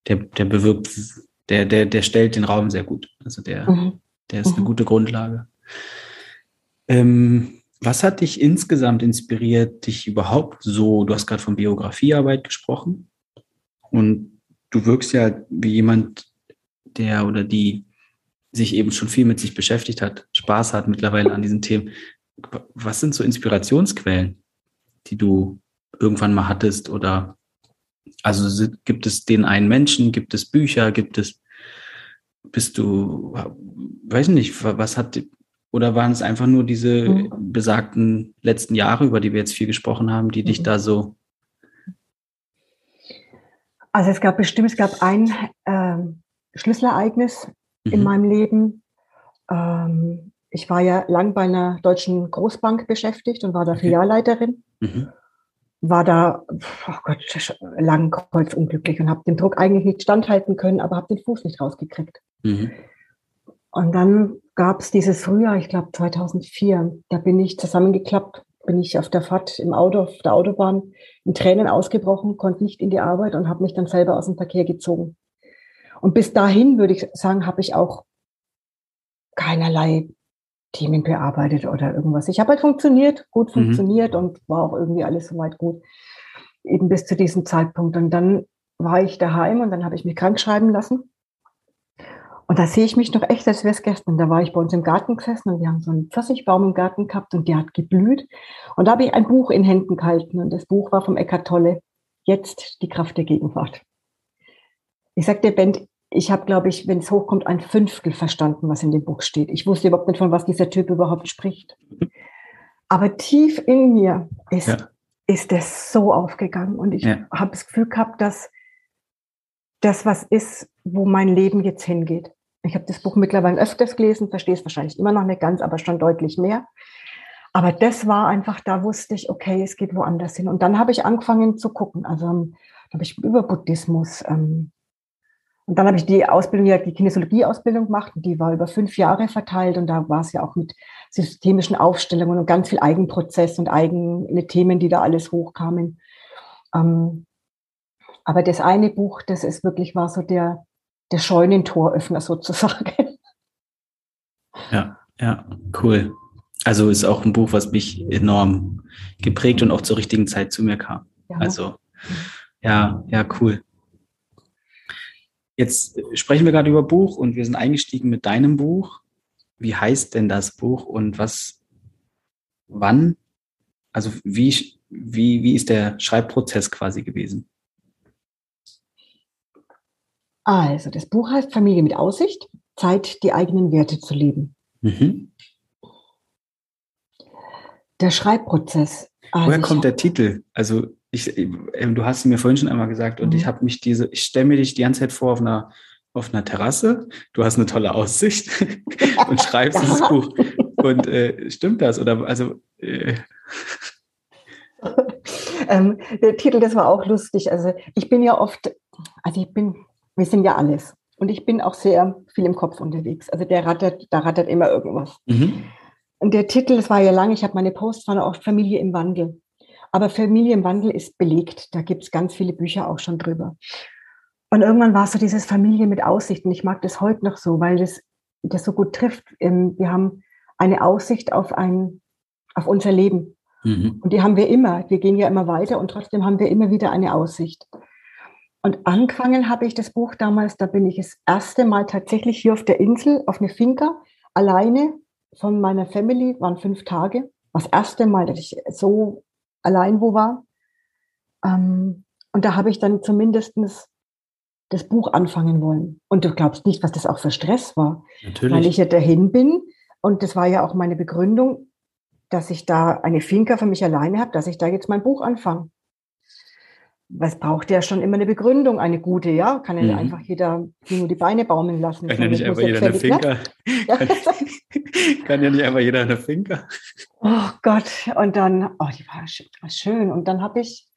der, der bewirkt, der, der, der stellt den Raum sehr gut. Also der, mhm. der ist eine mhm. gute Grundlage. Ähm, was hat dich insgesamt inspiriert, dich überhaupt so, du hast gerade von Biografiearbeit gesprochen und du wirkst ja wie jemand, der oder die sich eben schon viel mit sich beschäftigt hat, Spaß hat mittlerweile an diesen Themen. Was sind so Inspirationsquellen, die du irgendwann mal hattest oder also gibt es den einen Menschen, gibt es Bücher, gibt es, bist du, weiß nicht, was hat oder waren es einfach nur diese mhm. besagten letzten Jahre, über die wir jetzt viel gesprochen haben, die dich mhm. da so. Also es gab bestimmt, es gab ein äh, Schlüsselereignis mhm. in meinem Leben. Ähm, ich war ja lang bei einer deutschen Großbank beschäftigt und war da okay. Filialleiterin. Mhm. War da, oh Gott, lang kreuzunglücklich und habe dem Druck eigentlich nicht standhalten können, aber habe den Fuß nicht rausgekriegt. Mhm. Und dann gab es dieses Frühjahr, ich glaube 2004, da bin ich zusammengeklappt, bin ich auf der Fahrt im Auto, auf der Autobahn in Tränen ausgebrochen, konnte nicht in die Arbeit und habe mich dann selber aus dem Verkehr gezogen. Und bis dahin würde ich sagen, habe ich auch keinerlei Themen bearbeitet oder irgendwas. Ich habe halt funktioniert, gut mhm. funktioniert mhm. und war auch irgendwie alles soweit gut. Eben bis zu diesem Zeitpunkt. Und dann war ich daheim und dann habe ich mich krank schreiben lassen. Und da sehe ich mich noch echt, als wäre es gestern. Da war ich bei uns im Garten gesessen und wir haben so einen Pfirsichbaum im Garten gehabt und der hat geblüht. Und da habe ich ein Buch in Händen gehalten und das Buch war vom Eckart Tolle. Jetzt die Kraft der Gegenwart. Ich sagte der Band, ich habe, glaube ich, wenn es hochkommt, ein Fünftel verstanden, was in dem Buch steht. Ich wusste überhaupt nicht, von was dieser Typ überhaupt spricht. Aber tief in mir ist, ja. ist das so aufgegangen und ich ja. habe das Gefühl gehabt, dass das was ist, wo mein Leben jetzt hingeht. Ich habe das Buch mittlerweile öfters gelesen, verstehe es wahrscheinlich immer noch nicht ganz, aber schon deutlich mehr. Aber das war einfach, da wusste ich, okay, es geht woanders hin. Und dann habe ich angefangen zu gucken. Also ähm, habe ich über Buddhismus. Ähm, und dann habe ich die Ausbildung, ja, die Kinesiologie-Ausbildung gemacht. Und die war über fünf Jahre verteilt. Und da war es ja auch mit systemischen Aufstellungen und ganz viel Eigenprozess und eigene Themen, die da alles hochkamen. Ähm, aber das eine Buch, das ist wirklich war so der, der Scheunentoröffner [LAUGHS] sozusagen. Ja, ja, cool. Also ist auch ein Buch, was mich enorm geprägt und auch zur richtigen Zeit zu mir kam. Ja. Also, ja, ja, cool. Jetzt sprechen wir gerade über Buch und wir sind eingestiegen mit deinem Buch. Wie heißt denn das Buch und was, wann, also wie, wie, wie ist der Schreibprozess quasi gewesen? Also, das Buch heißt Familie mit Aussicht, Zeit, die eigenen Werte zu leben. Mhm. Der Schreibprozess. Also Woher kommt der Titel? Also, ich, äh, du hast mir vorhin schon einmal gesagt, und mhm. ich habe mich diese, ich stelle mir dich die ganze Zeit vor auf einer, auf einer Terrasse, du hast eine tolle Aussicht [LAUGHS] und schreibst ja. dieses Buch. Und äh, stimmt das? Oder also äh, [LAUGHS] ähm, der Titel, das war auch lustig. Also ich bin ja oft, also ich bin, wir sind ja alles. Und ich bin auch sehr viel im Kopf unterwegs. Also der rattert, da rattert immer irgendwas. Mhm. Und der Titel, das war ja lang, ich habe meine Post, war auch Familie im Wandel. Aber Familie im Wandel ist belegt. Da gibt es ganz viele Bücher auch schon drüber. Und irgendwann war es so dieses Familie mit Aussicht. Und ich mag das heute noch so, weil das, das so gut trifft. Ähm, wir haben eine Aussicht auf ein, auf unser Leben. Mhm. Und die haben wir immer. Wir gehen ja immer weiter und trotzdem haben wir immer wieder eine Aussicht. Und angefangen habe ich das Buch damals, da bin ich das erste Mal tatsächlich hier auf der Insel, auf eine Finca, alleine von meiner Family, waren fünf Tage. Das erste Mal, dass ich so allein wo war. Ähm, und da habe ich dann zumindestens das Buch anfangen wollen. Und du glaubst nicht, was das auch für Stress war. Natürlich. Weil ich ja dahin bin. Und das war ja auch meine Begründung, dass ich da eine Finca für mich alleine habe, dass ich da jetzt mein Buch anfange. Was braucht ja schon immer eine Begründung, eine gute, ja? Kann ja mhm. einfach jeder nur die Beine baumeln lassen. Kann ja nicht einfach jeder eine Finca. [LAUGHS] Kann, kann, ja nicht einfach jeder eine Finca. Oh Gott, und dann, oh, die war schön. Und dann habe ich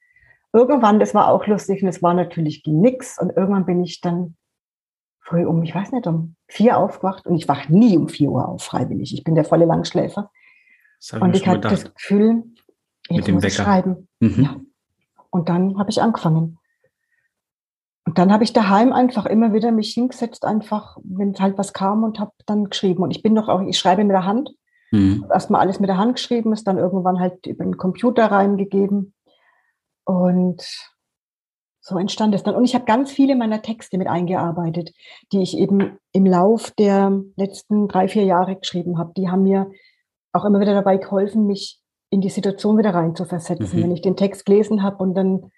irgendwann, das war auch lustig, und es war natürlich nix. Und irgendwann bin ich dann früh um, ich weiß nicht, um vier aufgewacht. Und ich wache nie um vier Uhr auf, freiwillig. Ich bin der volle Langschläfer. Und ich hatte das Gefühl, ich Mit dem muss Wecker. schreiben. Mhm. Ja. Und dann habe ich angefangen. Und dann habe ich daheim einfach immer wieder mich hingesetzt, einfach, wenn halt was kam und habe dann geschrieben. Und ich bin doch auch, ich schreibe mit der Hand. Mhm. Erstmal alles mit der Hand geschrieben, ist dann irgendwann halt über den Computer reingegeben. Und so entstand es dann. Und ich habe ganz viele meiner Texte mit eingearbeitet, die ich eben im Lauf der letzten drei, vier Jahre geschrieben habe. Die haben mir auch immer wieder dabei geholfen, mich in die Situation wieder reinzuversetzen. Mhm. Wenn ich den Text gelesen habe und dann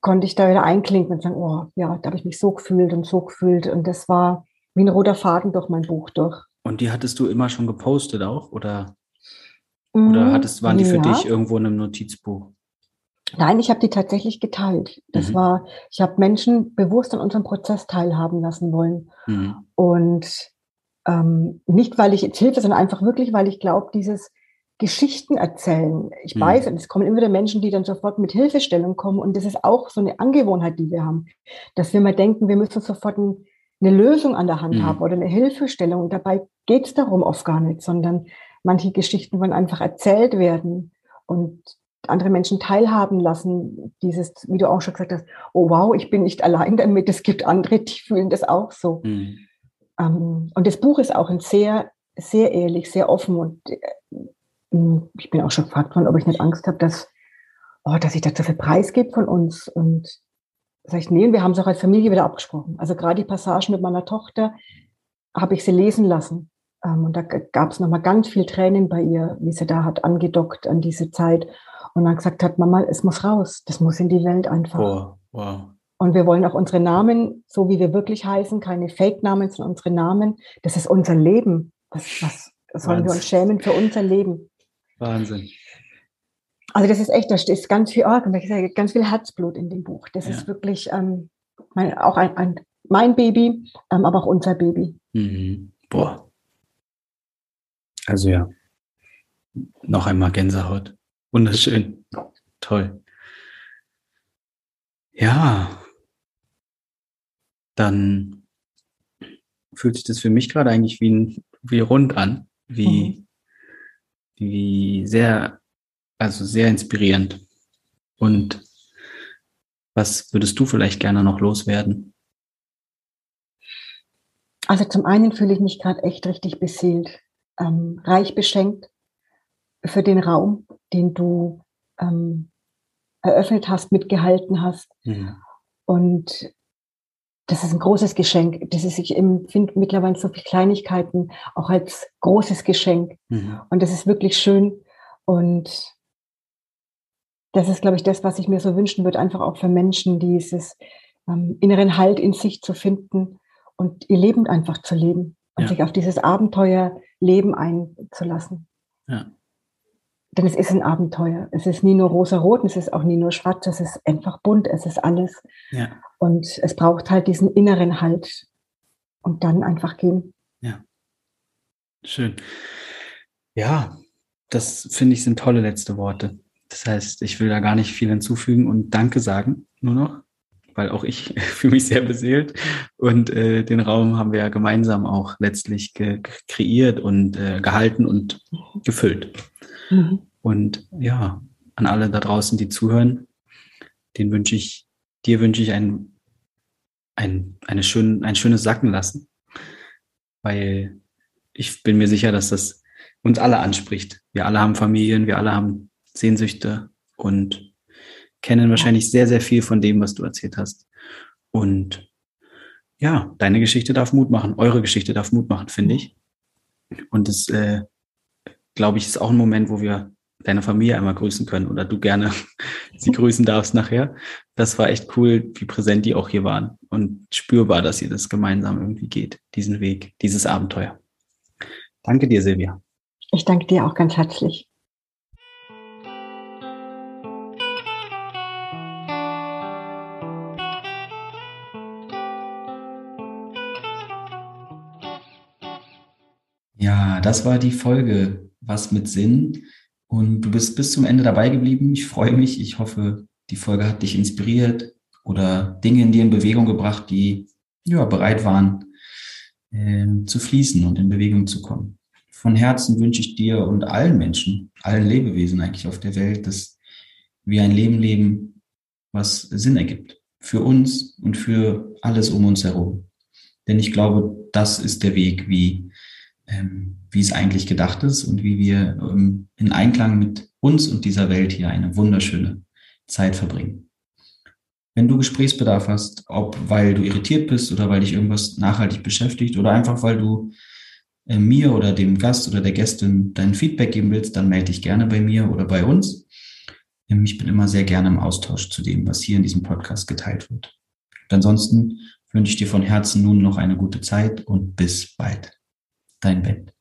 konnte ich da wieder einklinken und sagen, oh ja, da habe ich mich so gefühlt und so gefühlt. Und das war wie ein roter Faden durch mein Buch durch. Und die hattest du immer schon gepostet auch? Oder, oder mm, hattest, waren die für ja. dich irgendwo in einem Notizbuch? Nein, ich habe die tatsächlich geteilt. Das mhm. war, ich habe Menschen bewusst an unserem Prozess teilhaben lassen wollen. Mhm. Und ähm, nicht, weil ich jetzt hilfe, sondern einfach wirklich, weil ich glaube, dieses Geschichten erzählen. Ich mhm. weiß, es kommen immer wieder Menschen, die dann sofort mit Hilfestellung kommen. Und das ist auch so eine Angewohnheit, die wir haben, dass wir mal denken, wir müssen sofort ein, eine Lösung an der Hand mhm. haben oder eine Hilfestellung. Und dabei geht es darum oft gar nicht, sondern manche Geschichten wollen einfach erzählt werden und andere Menschen teilhaben lassen. Dieses, wie du auch schon gesagt hast, oh wow, ich bin nicht allein damit. Es gibt andere, die fühlen das auch so. Ähm, und das Buch ist auch ein sehr, sehr ehrlich, sehr offen und äh, ich bin auch schon gefragt worden, ob ich nicht Angst habe, dass, oh, dass ich da zu viel Preis gebe von uns. Und sag ich, nee, wir haben es auch als Familie wieder abgesprochen. Also gerade die Passagen mit meiner Tochter habe ich sie lesen lassen. Ähm, und da gab es nochmal ganz viel Tränen bei ihr, wie sie da hat angedockt an diese Zeit. Und dann gesagt hat, Mama, es muss raus. Das muss in die Welt einfach. Wow, wow. Und wir wollen auch unsere Namen, so wie wir wirklich heißen, keine Fake-Namen, sondern unsere Namen. Das ist unser Leben. Was, was sollen wir uns schämen für unser Leben? Wahnsinn. Also das ist echt, da ist ganz viel Org und ganz viel Herzblut in dem Buch. Das ja. ist wirklich ähm, mein, auch ein, ein, mein Baby, ähm, aber auch unser Baby. Mhm. Boah. Also ja, noch einmal Gänsehaut. Wunderschön. Toll. Ja, dann fühlt sich das für mich gerade eigentlich wie, ein, wie rund an, wie, mhm. Wie sehr, also sehr inspirierend. Und was würdest du vielleicht gerne noch loswerden? Also zum einen fühle ich mich gerade echt richtig beseelt, ähm, reich beschenkt für den Raum, den du ähm, eröffnet hast, mitgehalten hast. Mhm. Und das ist ein großes Geschenk. Das ist, ich empfinde mittlerweile so viele Kleinigkeiten auch als großes Geschenk. Mhm. Und das ist wirklich schön. Und das ist, glaube ich, das, was ich mir so wünschen würde, einfach auch für Menschen, dieses ähm, inneren Halt in sich zu finden und ihr Leben einfach zu leben und ja. sich auf dieses Abenteuerleben einzulassen. Ja. Denn es ist ein Abenteuer. Es ist nie nur rosa-rot, es ist auch nie nur schwarz, es ist einfach bunt, es ist alles. Ja. Und es braucht halt diesen inneren Halt und dann einfach gehen. Ja. Schön. Ja, das finde ich sind tolle letzte Worte. Das heißt, ich will da gar nicht viel hinzufügen und Danke sagen, nur noch, weil auch ich [LAUGHS] fühle mich sehr beseelt und äh, den Raum haben wir ja gemeinsam auch letztlich ge kreiert und äh, gehalten und gefüllt. Mhm. Und ja, an alle da draußen, die zuhören, den wünsche ich, dir wünsche ich ein, ein, eine schön, ein schönes Sacken lassen, weil ich bin mir sicher, dass das uns alle anspricht. Wir alle haben Familien, wir alle haben Sehnsüchte und kennen wahrscheinlich sehr, sehr viel von dem, was du erzählt hast. Und ja, deine Geschichte darf Mut machen, eure Geschichte darf Mut machen, finde ich. Und das, äh, glaube ich, ist auch ein Moment, wo wir deine Familie einmal grüßen können oder du gerne [LAUGHS] sie grüßen darfst nachher. Das war echt cool, wie präsent die auch hier waren und spürbar, dass ihr das gemeinsam irgendwie geht, diesen Weg, dieses Abenteuer. Danke dir, Silvia. Ich danke dir auch ganz herzlich. Das war die Folge Was mit Sinn. Und du bist bis zum Ende dabei geblieben. Ich freue mich. Ich hoffe, die Folge hat dich inspiriert oder Dinge in dir in Bewegung gebracht, die ja, bereit waren äh, zu fließen und in Bewegung zu kommen. Von Herzen wünsche ich dir und allen Menschen, allen Lebewesen eigentlich auf der Welt, dass wir ein Leben leben, was Sinn ergibt. Für uns und für alles um uns herum. Denn ich glaube, das ist der Weg, wie ähm, wie es eigentlich gedacht ist und wie wir ähm, in Einklang mit uns und dieser Welt hier eine wunderschöne Zeit verbringen. Wenn du Gesprächsbedarf hast, ob weil du irritiert bist oder weil dich irgendwas nachhaltig beschäftigt oder einfach weil du äh, mir oder dem Gast oder der Gästin dein Feedback geben willst, dann melde dich gerne bei mir oder bei uns. Ähm, ich bin immer sehr gerne im Austausch zu dem, was hier in diesem Podcast geteilt wird. Und ansonsten wünsche ich dir von Herzen nun noch eine gute Zeit und bis bald dein Bett.